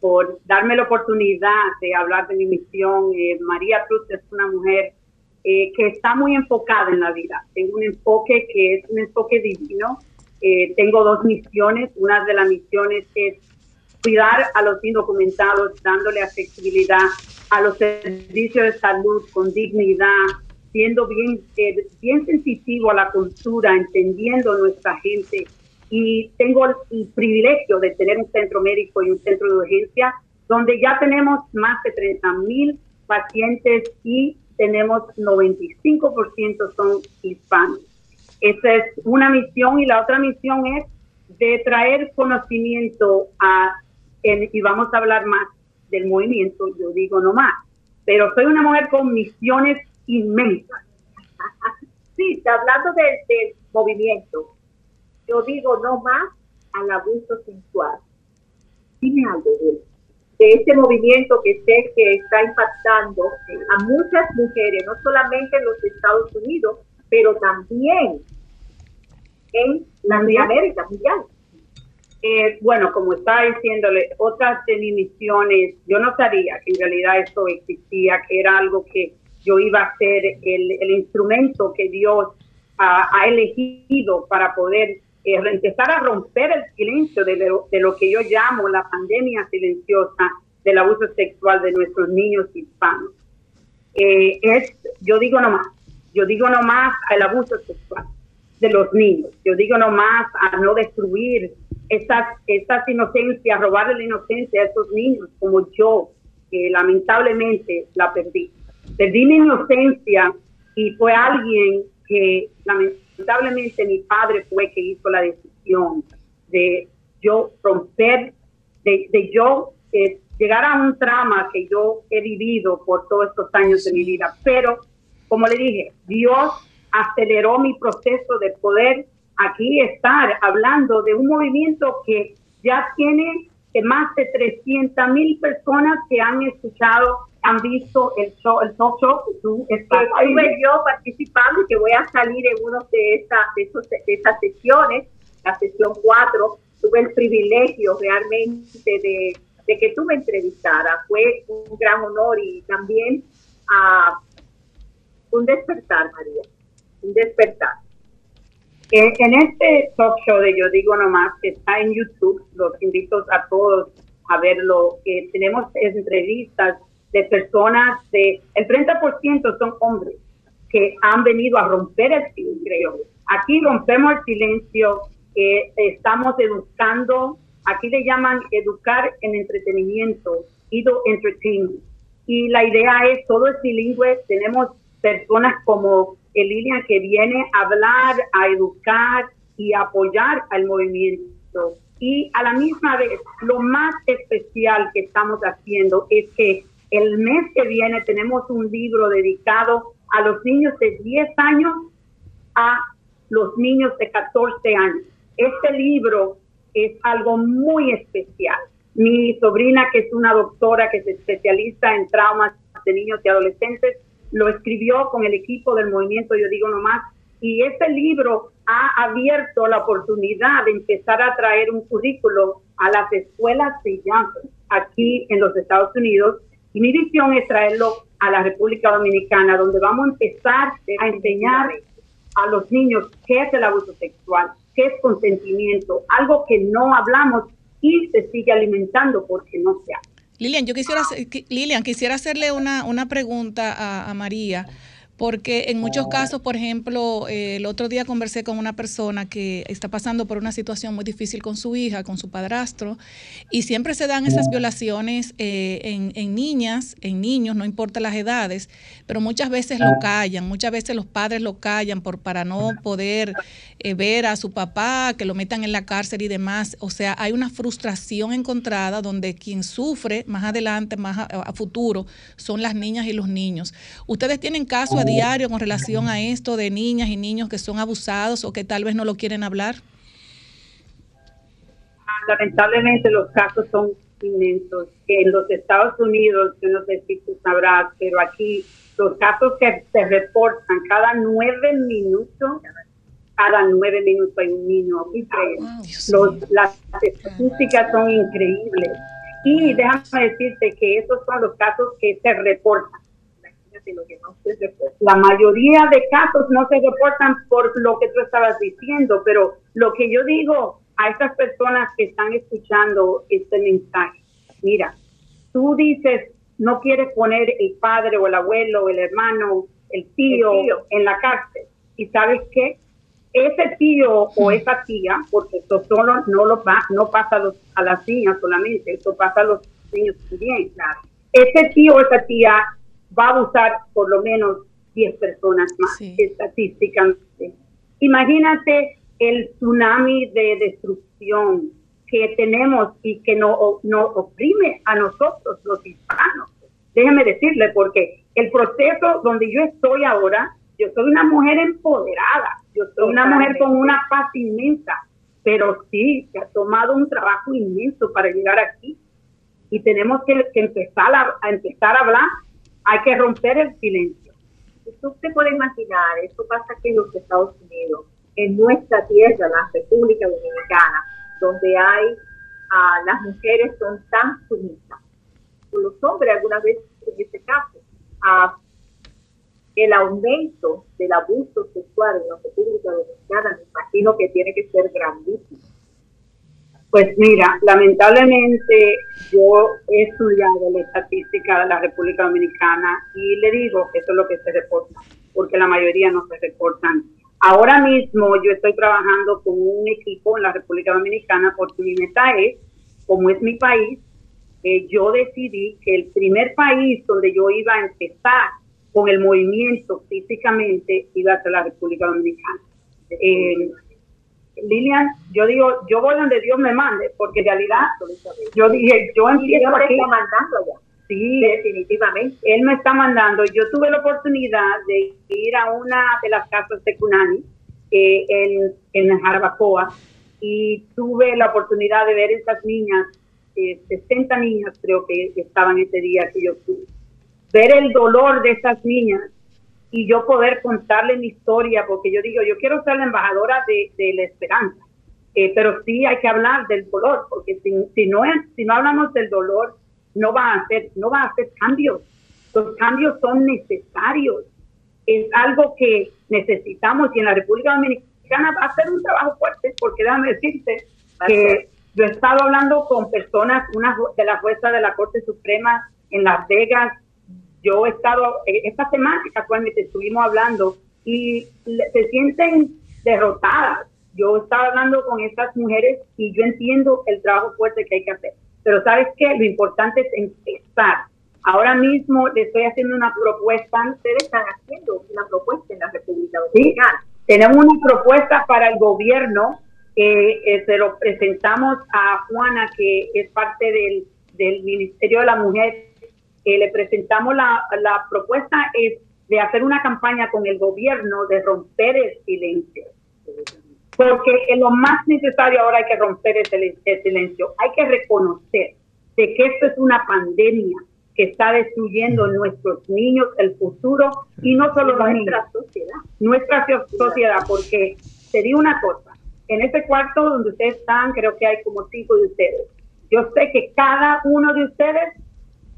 por darme la oportunidad de hablar de mi misión. Eh, María Cruz es una mujer eh, que está muy enfocada en la vida. Tengo un enfoque que es un enfoque divino. Eh, tengo dos misiones. Una de las misiones es cuidar a los indocumentados, dándole accesibilidad a los servicios de salud con dignidad, siendo bien, bien sensitivo a la cultura, entendiendo nuestra gente y tengo el, privilegio de tener un centro médico y un centro de urgencia donde ya tenemos más de 30 mil pacientes y tenemos 95% son hispanos. Esa es una misión y la otra misión es de traer conocimiento a, y vamos a hablar más del movimiento, yo digo no más, pero soy una mujer con misiones inmensas. [laughs] Sí, hablando del movimiento, yo digo no más al abuso sexual. Dime algo de, este movimiento que sé que está impactando a muchas mujeres, no solamente en los Estados Unidos, pero también en la América mundial. Eh, bueno, como estaba diciéndole, otras de mis misiones, yo no sabía que en realidad esto existía, que era algo que yo iba a ser el, el instrumento que Dios ha elegido para poder eh, empezar a romper el silencio de lo, de lo que yo llamo la pandemia silenciosa del abuso sexual de nuestros niños hispanos. Eh, es, yo digo nomás, yo digo nomás al abuso sexual de los niños, yo digo nomás a no destruir esas, esas inocencias, robarle la inocencia a esos niños como yo, que lamentablemente la perdí. Perdí mi inocencia y fue alguien que lamentablemente lamentablemente mi padre fue que hizo la decisión de yo romper, de, yo eh, llegar a un trama que yo he vivido por todos estos años de mi vida. Pero, como le dije, Dios aceleró mi proceso de poder aquí estar hablando de un movimiento que ya tiene más de 300 mil personas que han escuchado han visto el show, el talk show que tú estás Estuve yo participando y que voy a salir en una de, esas, de, de esas sesiones, la sesión 4. Tuve el privilegio realmente de, de, que tú me entrevistaras. Fue un gran honor y también uh, un despertar, María. Un despertar. En, en este talk show de Yo Digo Nomás, que está en YouTube, los invito a todos a verlo. Eh, tenemos entrevistas de personas, de, el 30% son hombres que han venido a romper el silencio. Aquí rompemos el silencio, eh, estamos educando, aquí le llaman educar en entretenimiento, ido entertainment. Y la idea es, todo es bilingüe, tenemos personas como Lilian que viene a hablar, a educar y apoyar al movimiento. Y a la misma vez, lo más especial que estamos haciendo es que el mes que viene tenemos un libro dedicado a los niños de 10 años a los niños de 14 años. Este libro es algo muy especial. Mi sobrina, que es una doctora que se especializa en traumas de niños y adolescentes, lo escribió con el equipo del movimiento Yo Digo Nomás. Y este libro ha abierto la oportunidad de empezar a traer un currículo a las escuelas de llanto aquí en los Estados Unidos y mi visión es traerlo a la República Dominicana, donde vamos a empezar a enseñar a los niños qué es el abuso sexual, qué es consentimiento, algo que no hablamos y se sigue alimentando porque no se hace. Lilian, yo quisiera, Lilian, quisiera hacerle una, una pregunta a, a María. Porque en muchos casos, por ejemplo, eh, el otro día conversé con una persona que está pasando por una situación muy difícil con su hija, con su padrastro, y siempre se dan esas violaciones eh, en, en, niñas, en niños, no importa las edades, pero muchas veces lo callan, muchas veces los padres lo callan por, para no poder eh, ver a su papá, que lo metan en la cárcel y demás. O sea, hay una frustración encontrada donde quien sufre más adelante, más a, a futuro, son las niñas y los niños. Ustedes tienen casos a diario con relación a esto de niñas y niños que son abusados o que tal vez no lo quieren hablar? Lamentablemente los casos son inmensos. En los Estados Unidos, yo no sé si tú sabrás, pero aquí los casos que se reportan cada nueve minutos, cada nueve minutos hay un niño Los, las estadísticas son increíbles. Y déjame decirte que esos son los casos que se reportan. La mayoría de casos no se reportan por lo que tú estabas diciendo, pero lo que yo digo a estas personas que están escuchando este mensaje, mira, tú dices, no quieres poner el padre o el abuelo, el hermano, el tío, en la cárcel. ¿Y sabes qué? Ese tío o esa tía, porque esto solo no lo va, no pasa a, los, a las niñas solamente, esto pasa a los niños también, claro. Ese tío o esa tía va a abusar por lo menos 10 personas más, estadísticamente. Imagínate el tsunami de destrucción que tenemos y que nos no oprime a nosotros, los hispanos. Déjeme decirle, porque el proceso donde yo estoy ahora, yo soy una mujer empoderada, yo soy una mujer con una paz inmensa, pero sí, se ha tomado un trabajo inmenso para llegar aquí y tenemos que, empezar a, a, empezar a hablar, hay que romper el silencio. Usted puede imaginar, esto pasa aquí en los Estados Unidos, en nuestra tierra, la República Dominicana, donde hay, ah, las mujeres son tan sumisas, los hombres algunas veces en este caso, ah, el aumento del abuso sexual en la República Dominicana, me imagino que tiene que ser grandísimo. Pues mira, lamentablemente yo he estudiado la estadística de la República Dominicana y le digo que eso es lo que se reporta, porque la mayoría no se reportan Ahora mismo yo estoy trabajando con un equipo en la República Dominicana porque mi meta es, como es mi país, eh, yo decidí que el primer país donde yo iba a empezar con el movimiento físicamente iba a ser la República Dominicana. Eh, Lilian, yo digo, yo voy donde Dios me mande, porque en realidad yo dije, yo empiezo aquí. mandando allá. Sí, definitivamente. Él me está mandando. Yo tuve la oportunidad de ir a una de las casas de Cunani eh, en, en Jarabacoa y tuve la oportunidad de ver esas niñas, eh, 60 niñas creo que estaban ese día que yo fui. Ver el dolor de esas niñas y yo poder contarle mi historia, porque yo digo, yo quiero ser la embajadora de, de la esperanza, eh, pero sí hay que hablar del dolor, porque si, si, no, si no hablamos del dolor, no va a hacer, no va a hacer cambios. Los cambios son necesarios. Es algo que necesitamos y en la República Dominicana va a ser un trabajo fuerte, porque déjame decirte que yo he estado hablando con personas, una de la jueza de la Corte Suprema en Las Vegas. Yo he estado, eh, esta semana casualmente estuvimos hablando y se sienten derrotadas. Yo estaba hablando con estas mujeres y yo entiendo el trabajo fuerte que hay que hacer. Pero sabes qué, lo importante es empezar. Ahora mismo le estoy haciendo una propuesta. Ustedes están haciendo una propuesta en la República Dominicana. Sí, tenemos una propuesta para el gobierno. Eh, se lo presentamos a Juana, que es parte del, del Ministerio de la Mujer. Eh, le presentamos la, la propuesta es de hacer una campaña con el gobierno de romper el silencio porque lo más necesario ahora hay que romper ese, silencio. Hay que reconocer de que esto es una pandemia que está destruyendo nuestros niños, el futuro, y no solo nuestra sociedad. Nuestra sociedad, porque te digo una cosa, en este cuarto donde ustedes están, creo que hay como cinco de ustedes. Yo sé que cada uno de ustedes,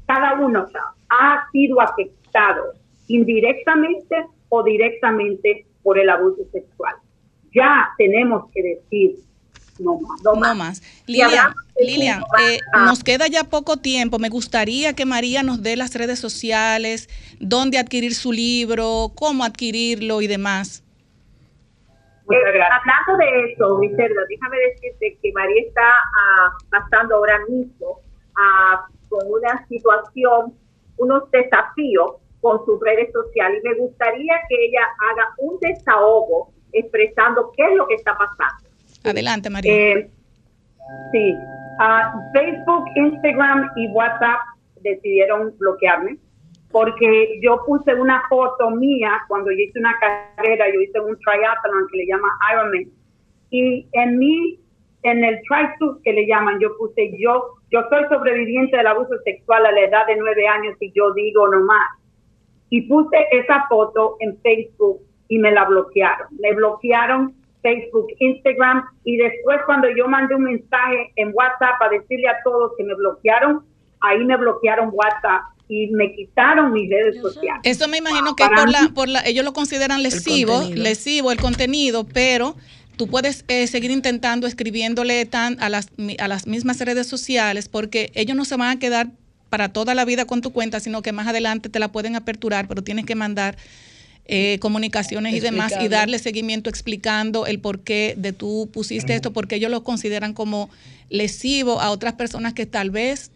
cada uno ha sido afectado indirectamente o directamente por el abuso sexual ya tenemos que decir no más. No, más. Lilian, eh, nos queda ya poco tiempo. Me gustaría que María nos dé las redes sociales, dónde adquirir su libro, cómo adquirirlo y demás. Muchas eh, gracias. hablando de eso, Vicente, déjame decirte que María está ah, pasando ahora mismo ah, con una situación, unos desafíos con sus redes sociales y me gustaría que ella haga un desahogo expresando qué es lo que está pasando. Adelante, María. Eh, sí, uh, Facebook, Instagram y WhatsApp decidieron bloquearme porque yo puse una foto mía cuando yo hice una carrera, yo hice un triathlon que le llama Ironman, y en mí, en el trisuit que le llaman, yo puse yo, yo soy sobreviviente del abuso sexual a la edad de nueve años y yo digo nomás. Y puse esa foto en Facebook y me la bloquearon. Me bloquearon Facebook, Instagram y después cuando yo mandé un mensaje en WhatsApp a decirle a todos que me bloquearon, ahí me bloquearon WhatsApp y me quitaron mis redes sociales. Eso me imagino que por la, por la, ellos lo consideran lesivo, lesivo el contenido, pero tú puedes eh, seguir intentando escribiéndole tan a las, a las mismas redes sociales porque ellos no se van a quedar para toda la vida con tu cuenta, sino que más adelante te la pueden aperturar, pero tienes que mandar eh, comunicaciones y demás y darle seguimiento explicando el por qué de tú pusiste esto, porque ellos lo consideran como lesivo a otras personas que tal vez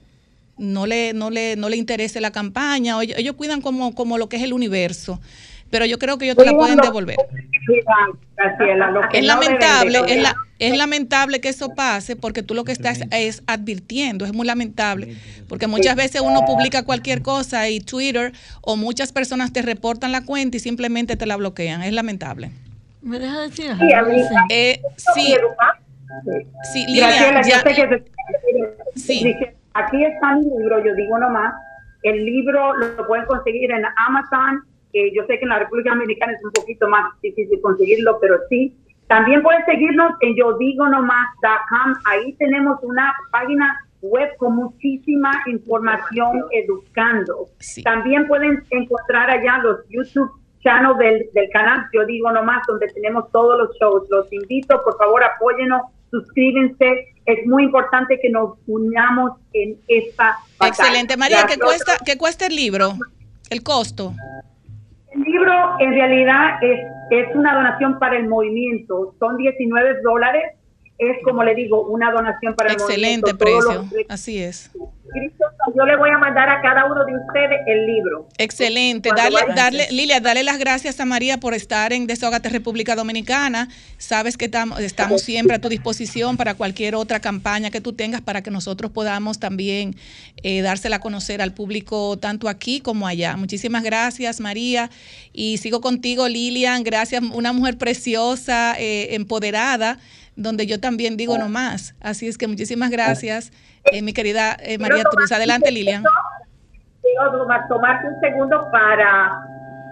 no le, no le, no le interese la campaña, o ellos, cuidan como, como lo que es el universo. Pero yo creo que ellos te la pueden devolver. Es lamentable, es, la, es lamentable que eso pase porque tú lo que estás es advirtiendo, es muy lamentable, porque muchas veces uno publica cualquier cosa y Twitter o muchas personas te reportan la cuenta y simplemente te la bloquean, es lamentable. ¿Me deja decir? Eh, sí, sí, Lilian, ya, sí. Aquí está mi libro, yo digo nomás, el libro lo pueden conseguir en Amazon, yo sé que en la República Dominicana es un poquito más difícil conseguirlo, pero sí. También pueden seguirnos en yo digo nomás.com. Ahí tenemos una página web con muchísima información educando. También pueden encontrar allá los YouTube channel del, del canal Yo Digo Nomás, donde tenemos todos los shows. Los invito, por favor, apóyenos, suscríbense. Es muy importante que nos unamos en esta batalla. Excelente. María, ¿qué cuesta, ¿qué cuesta el libro? ¿El costo? El libro en realidad es, es una donación para el movimiento, son 19 dólares, es como le digo, una donación para el movimiento. Excelente precio, así es yo le voy a mandar a cada uno de ustedes el libro. Excelente. Darle, darle, Lilia, dale las gracias a María por estar en Desahogate República Dominicana. Sabes que estamos siempre a tu disposición para cualquier otra campaña que tú tengas para que nosotros podamos también eh, dársela a conocer al público tanto aquí como allá. Muchísimas gracias, María. Y sigo contigo, Lilian. Gracias, una mujer preciosa, eh, empoderada donde yo también digo no más. Así es que muchísimas gracias, eh, mi querida eh, María Cruz. Adelante, Lilian. Quiero tomarte un segundo para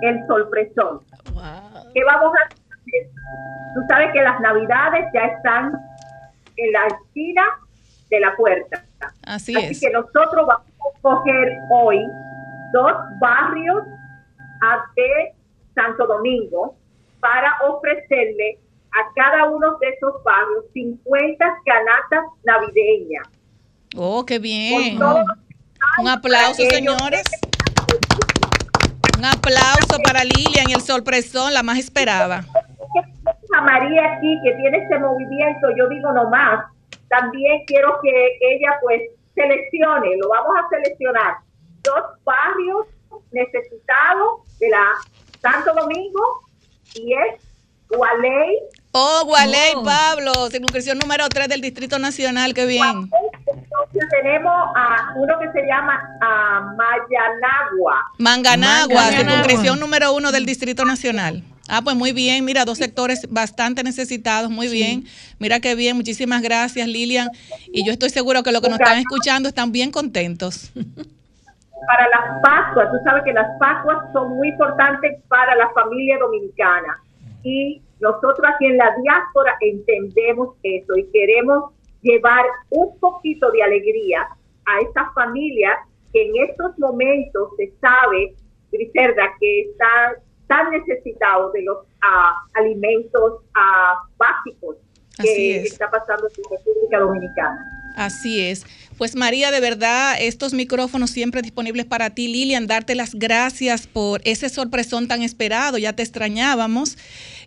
el sorpresón. ¿Qué vamos a hacer? Tú sabes que las navidades ya están en la esquina de la puerta. Así, Así que nosotros vamos a coger hoy dos barrios de Santo Domingo para ofrecerle a cada uno de esos barrios 50 canastas navideñas. Oh, qué bien. Un aplauso, señores. Un aplauso para Lilian el sorpresón, la más esperada. A María aquí, que tiene este movimiento, yo digo nomás, también quiero que ella pues seleccione, lo vamos a seleccionar, dos barrios necesitados de la Santo Domingo y es Gualey Oh, Gualey, Pablo, circunscripción número 3 del Distrito Nacional, qué bien. Entonces tenemos a uno que se llama a Mayanagua. Manganagua, circunscripción número 1 del Distrito Nacional. Ah, pues muy bien, mira, dos sectores bastante necesitados, muy bien. Mira qué bien, muchísimas gracias Lilian. Y yo estoy seguro que los que nos están escuchando están bien contentos. Para las Pascuas, tú sabes que las Pascuas son muy importantes para la familia dominicana. Y nosotros aquí en la diáspora entendemos eso y queremos llevar un poquito de alegría a estas familias que en estos momentos se sabe, Griselda, que están tan necesitados de los ah, alimentos ah, básicos que está pasando en la República Dominicana. Así es. Pues María, de verdad, estos micrófonos siempre disponibles para ti. Lilian, darte las gracias por ese sorpresón tan esperado. Ya te extrañábamos.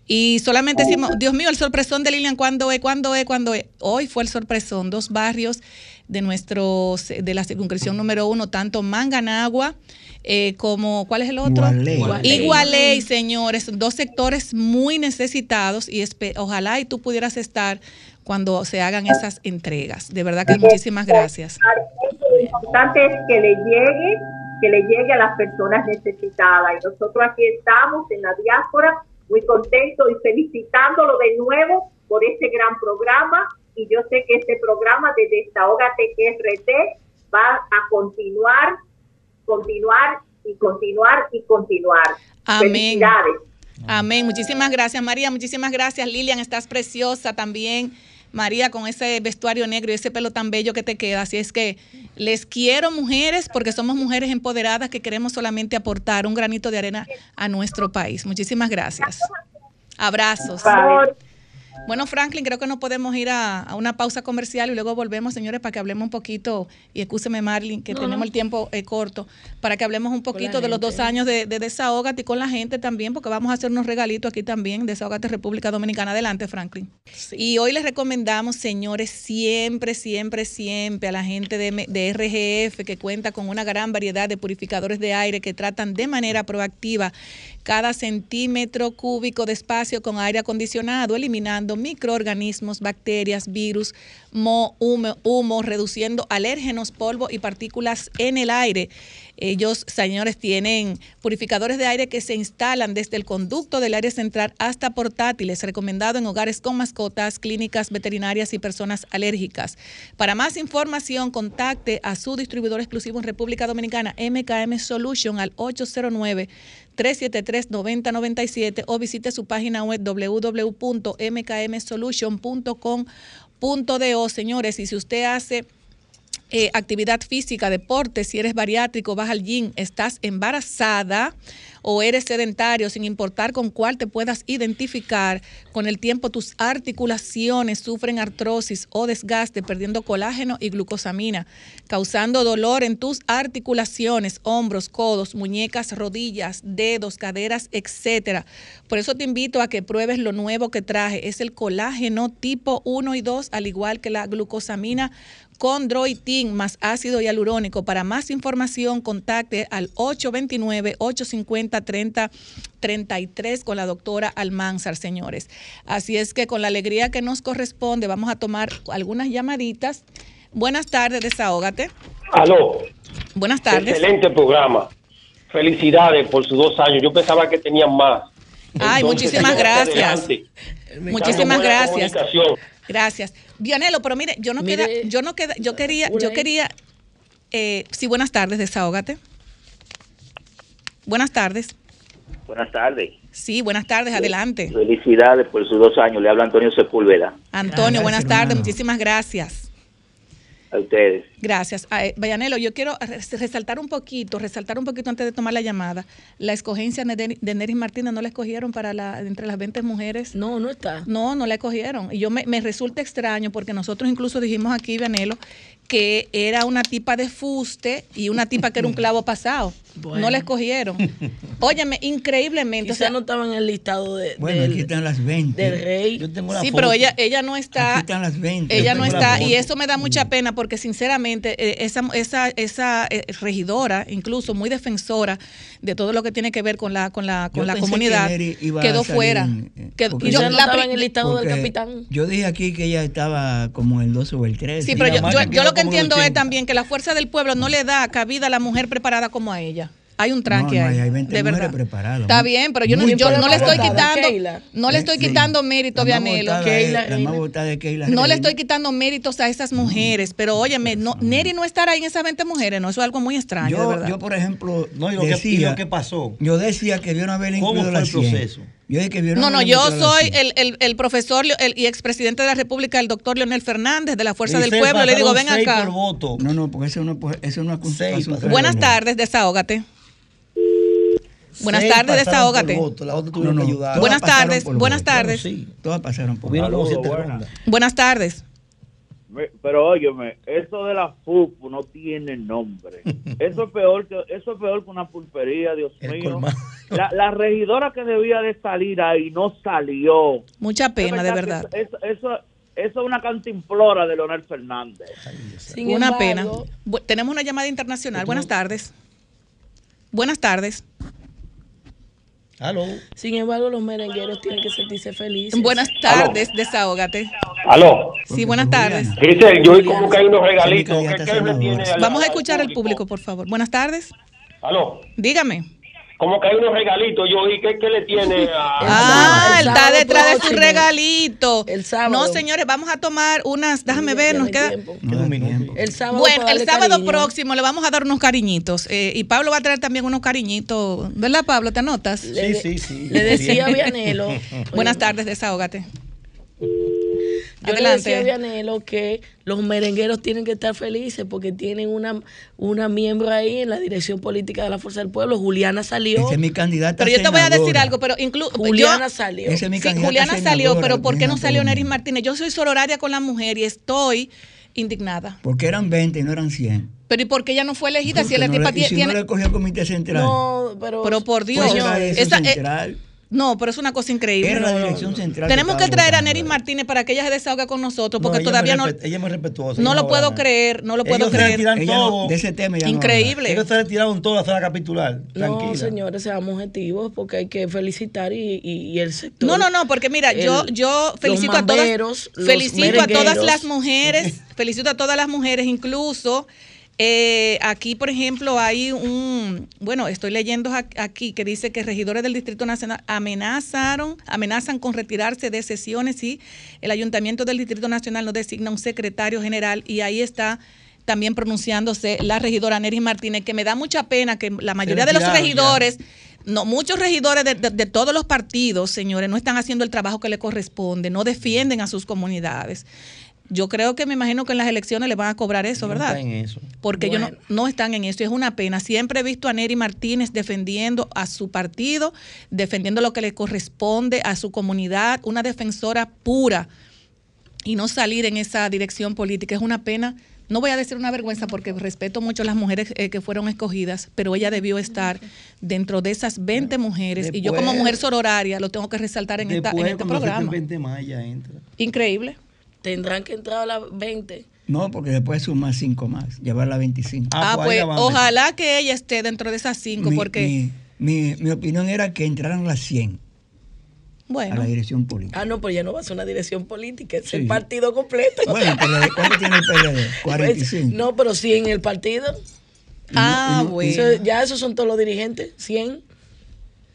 Y solamente decimos, Dios mío, el sorpresón de Lilian, ¿cuándo es? ¿Cuándo es? ¿Cuándo es? Hoy fue el sorpresón, dos barrios de nuestro, de la circunscripción número uno, tanto Manganagua eh, como, ¿cuál es el otro? Igualey. señores, dos sectores muy necesitados y ojalá y tú pudieras estar cuando se hagan esas entregas. De verdad que muchísimas gracias. Lo importante es que le llegue que le llegue a las personas necesitadas. Y nosotros aquí estamos en la diáspora muy contentos y felicitándolo de nuevo por este gran programa. Y yo sé que este programa de Desahogate RT va a continuar, continuar y continuar y continuar. Amén. Felicidades. Amén. Muchísimas gracias, María. Muchísimas gracias, Lilian. Estás preciosa también. María, con ese vestuario negro y ese pelo tan bello que te queda. Así es que les quiero, mujeres, porque somos mujeres empoderadas que queremos solamente aportar un granito de arena a nuestro país. Muchísimas gracias. Abrazos. Bueno, Franklin, creo que no podemos ir a, una pausa comercial y luego volvemos, señores, para que hablemos un poquito, y escúcheme, Marlin, que tenemos el tiempo eh, corto, para que hablemos un poquito de los dos años de, de Desahógate y con la gente también, porque vamos a hacer unos regalitos aquí también, Desahógate República Dominicana. Adelante, Franklin. Y hoy les recomendamos, señores, siempre, siempre, siempre a la gente de, de RGF, que cuenta con una gran variedad de purificadores de aire que tratan de manera proactiva cada centímetro cúbico de espacio con aire acondicionado, eliminando microorganismos, bacterias, virus, mo, humo, reduciendo alérgenos, polvo y partículas en el aire. Ellos, señores, tienen purificadores de aire que se instalan desde el conducto del aire central hasta portátiles, recomendado en hogares con mascotas, clínicas veterinarias y personas alérgicas. Para más información, contacte a su distribuidor exclusivo en República Dominicana, MKM Solution, al 809 373-9097 o visite su página web www.mkmsolution.com.do. Señores, y si usted hace eh, actividad física, deporte, si eres bariátrico, vas al gym, estás embarazada o eres sedentario, sin importar con cuál te puedas identificar, con el tiempo tus articulaciones sufren artrosis o desgaste, perdiendo colágeno y glucosamina, causando dolor en tus articulaciones, hombros, codos, muñecas, rodillas, dedos, caderas, etcétera. Por eso te invito a que pruebes lo nuevo que traje, es el colágeno tipo 1 y 2, al igual que la glucosamina con Droitin más ácido hialurónico. Para más información, contacte al 829-850-3033 con la doctora Almanzar, señores. Así es que con la alegría que nos corresponde, vamos a tomar algunas llamaditas. Buenas tardes, desahógate. Aló. Buenas tardes. Excelente programa. Felicidades por sus dos años. Yo pensaba que tenían más. Ay, muchísimas gracias. Muchísimas gracias. Gracias. Vianelo, pero mire, yo no queda, yo no queda, yo quería, yo quería, eh, sí, buenas tardes, desahógate. Buenas tardes. Buenas tardes. Sí, buenas tardes, adelante. Felicidades por sus dos años. Le habla Antonio Sepúlveda. Antonio, buenas tardes, muchísimas gracias a ustedes. Gracias. Vayanelo, yo quiero resaltar un poquito, resaltar un poquito antes de tomar la llamada. La escogencia de Neris Martínez no la escogieron para la entre las 20 mujeres. No, no está. No, no la escogieron. Y yo me, me resulta extraño porque nosotros incluso dijimos aquí, Vayanelo, que era una tipa de fuste y una tipa que era un clavo pasado. No la escogieron. [laughs] Óyeme, increíblemente. o sea, no estaba en el listado de, bueno, aquí están las 20. del rey. Yo tengo la sí, pero ella, ella no está. Aquí están las 20. Ella no está. Y eso me da mucha pena porque, sinceramente, eh, esa, esa, esa eh, regidora, incluso muy defensora de todo lo que tiene que ver con la, con la, con la comunidad, quedó fuera. Eh, yo, no estaba en el listado del capitán. Yo dije aquí que ella estaba como el 12 o el 13. Sí, pero yo, yo lo que entiendo es también que la fuerza del pueblo no le da cabida a la mujer preparada como a ella. Hay un tranque ahí. Hay, de verdad. Está bien, pero yo no, yo no le estoy quitando, no le estoy quitando mérito a Vianelo. no le estoy quitando méritos a esas mujeres, pero óyeme, no, Neri no estará ahí en esas 20 mujeres, no, eso es algo muy extraño, yo, de verdad. Yo, por ejemplo, no, y lo, decía, que, pasó. Yo decía que vieron haber incluido ¿Cómo fue el proceso? No, no, yo soy el, el, el, profesor el, y expresidente de la República, el doctor Leonel Fernández, de la Fuerza del Pueblo. Le digo, ven acá. No, no, porque eso no, eso no es Buenas tardes, desahógate. Buenas tardes, desahógate. buenas tardes, buenas tardes. todas pasaron por Buenas tardes. Pero óyeme, eso de la FUP no tiene nombre. [laughs] Eso es peor que eso es peor que una pulpería, Dios mío. La, la, regidora que debía de salir ahí no salió. Mucha pena, de verdad. Eso, eso, es una cantimplora de Leonel Fernández. una pena. Tenemos una llamada internacional. Buenas tardes. Buenas tardes. Aló. Sin embargo, los merengueros tienen que sentirse felices. Buenas tardes, desahógate. Aló. Sí, buenas tardes. Dice, yo vi como que hay unos regalitos. ¿Qué, Vamos a escuchar al público, por favor. Buenas tardes. Aló. Dígame. Como que hay unos regalitos, yo vi que, le tiene a... Ah, él está detrás de su regalito. El sábado. No, señores, vamos a tomar unas, déjame ver, nos queda... El sábado. Bueno, el sábado cariño. próximo le vamos a dar unos cariñitos. eh, y Pablo va a traer también unos cariñitos. ¿Verdad, Pablo? ¿Te anotas? Sí, sí, sí. le decía a Vianelo. [laughs] Buenas tardes, desahógate. Yo le decía a Vianelo que los merengueros tienen que estar felices porque tienen una, una miembro ahí en la dirección política de la Fuerza del Pueblo. Juliana salió. Esa es mi candidata Pero yo te voy a decir algo, pero incluso Juliana salió. Esa es mi Sí, candidata Juliana salió, pero ¿por qué no salió. Neris Martínez? Yo soy sororaria con la mujer y estoy indignada. Porque eran 20 y no eran 100. Pero ¿y por qué ella no fue elegida si Porque no tipa le- y tie- si tiene... no le cogió el comité central. No, pero, pero por Dios, Pues era la dirección esa- eh, central. No, pero es una cosa increíble. Era la No, no, dirección no. central. Tenemos que traer a. Neris Martínez para que ella se desahogue con nosotros, porque ella es todavía muy no, Ella es muy respetuosa. no lo puedo creer, no lo puedo Ellos se creer. no- todo. de ese tema ya no Increíble. Ellos se retiraron todo a zona capitular. No, Tranquila. señores, seamos objetivos porque hay que felicitar y, y- y el sector. No, no, no, porque mira, yo, el- yo felicito los a todas, felicito a todas las mujeres, felicito a todas las mujeres, incluso eh, aquí, por ejemplo, hay un, bueno, estoy leyendo aquí que dice que regidores del Distrito Nacional amenazaron, amenazan con retirarse de sesiones si el Ayuntamiento del Distrito Nacional no designa un secretario general y ahí está también pronunciándose la regidora Neris Martínez, que me da mucha pena que la mayoría de los regidores no, muchos regidores de, de- de todos los partidos, señores, no están haciendo el trabajo que le corresponde, no defienden a sus comunidades. Yo creo que me imagino que en las elecciones le van a cobrar eso, No ¿verdad? está en eso. Porque ellos no, no están en eso. y Es una pena. Siempre he visto a Neri Martínez defendiendo a su partido, defendiendo lo que le corresponde a su comunidad, una defensora pura y no salir en esa dirección política. Es una pena. No voy a decir una vergüenza porque respeto mucho a las mujeres eh, que fueron escogidas, pero ella debió estar dentro de esas 20 mujeres. y yo como Después- mujer sororaria lo tengo que resaltar en, esta, en Después, este programa. acepten 20 más, ya entra. Increíble. Tendrán que entrar a las 20. No, porque después sumar 5 más, llevarla a 25. Ah, pues ojalá que ella esté dentro de esas cinco, Mi- porque, Mi, mi, mi opinión era que entraran las 100 a bueno, la dirección política. Ah, no, pero ya no va a ser una dirección política, es Sí. el partido completo. Bueno, PLD, ¿cuánto tiene el PLD? 45. [laughs] No, pero 100 en el partido. Ah, no- bueno. Eso- ya esos son todos los dirigentes, 100.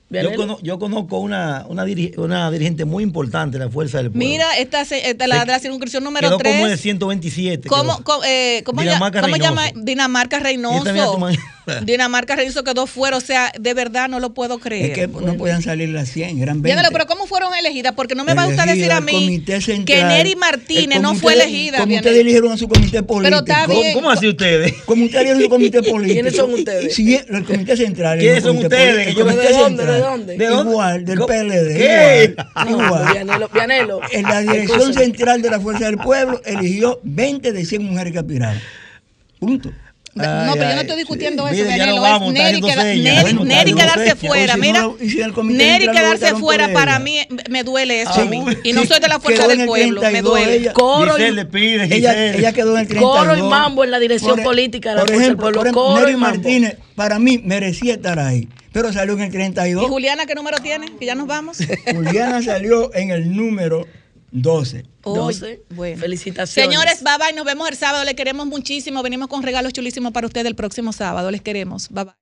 Yo, cono- yo conozco una, una, diri- una dirigente muy importante de la Fuerza del Pueblo. Mira, esta, esta la de la circunscripción número Quedó como de 3. 127. ¿Cómo, quedó. cómo, eh, cómo Dinamarca cómo llama? Reynoso. Dinamarca esta mira Reynoso. [laughs] Dinamarca Reynoso quedó fuera. O sea, de verdad no lo puedo creer. Es que no podían salir las 100, eran 20. Vianelo, pero ¿cómo fueron elegidas? Porque no me va a usted decir a mí comité que central, Neri Martínez no fue elegida. Como ustedes eligieron a su comité político. está ¿Cómo, bien. cómo así ustedes? Como ustedes eligieron su comité [laughs] político. ¿Quiénes son ustedes? Sí, el comité central. ¿Quiénes son ustedes? político, ¿De dónde? central. ¿De dónde? ¿De dónde? Igual, del ¿Cómo? PLD. ¿Qué? [laughs] Igual. Vianelo, Vianelo. En la dirección central de la Fuerza del Pueblo eligió 20 de 100 mujeres que aspiraron. Punto. No, pero yo no estoy discutiendo sí. eso, es Neri. Neri- Bueno, Neri está quedarse fuera. Mira, y Neri quedarse fuera ella. para mí me duele eso a mí. Y no soy de la fuerza del el pueblo, me 32, duele. Ella, Coro y- Giselle le pide, ella, quedó en el 32. Coro y mambo en la dirección Por e- política de la por Fuerza del ejemplo, Pueblo. y Neri mambo. Martínez, para mí, merecía estar ahí, pero salió en el ¿Y 32. Juliana qué número tiene? Que ya nos vamos. Juliana salió en el número 12. 12. bueno. Felicitaciones. Señores, bye bye. Nos vemos el sábado. Les queremos muchísimo. Venimos con regalos chulísimos para ustedes el próximo sábado. Les queremos. Bye bye.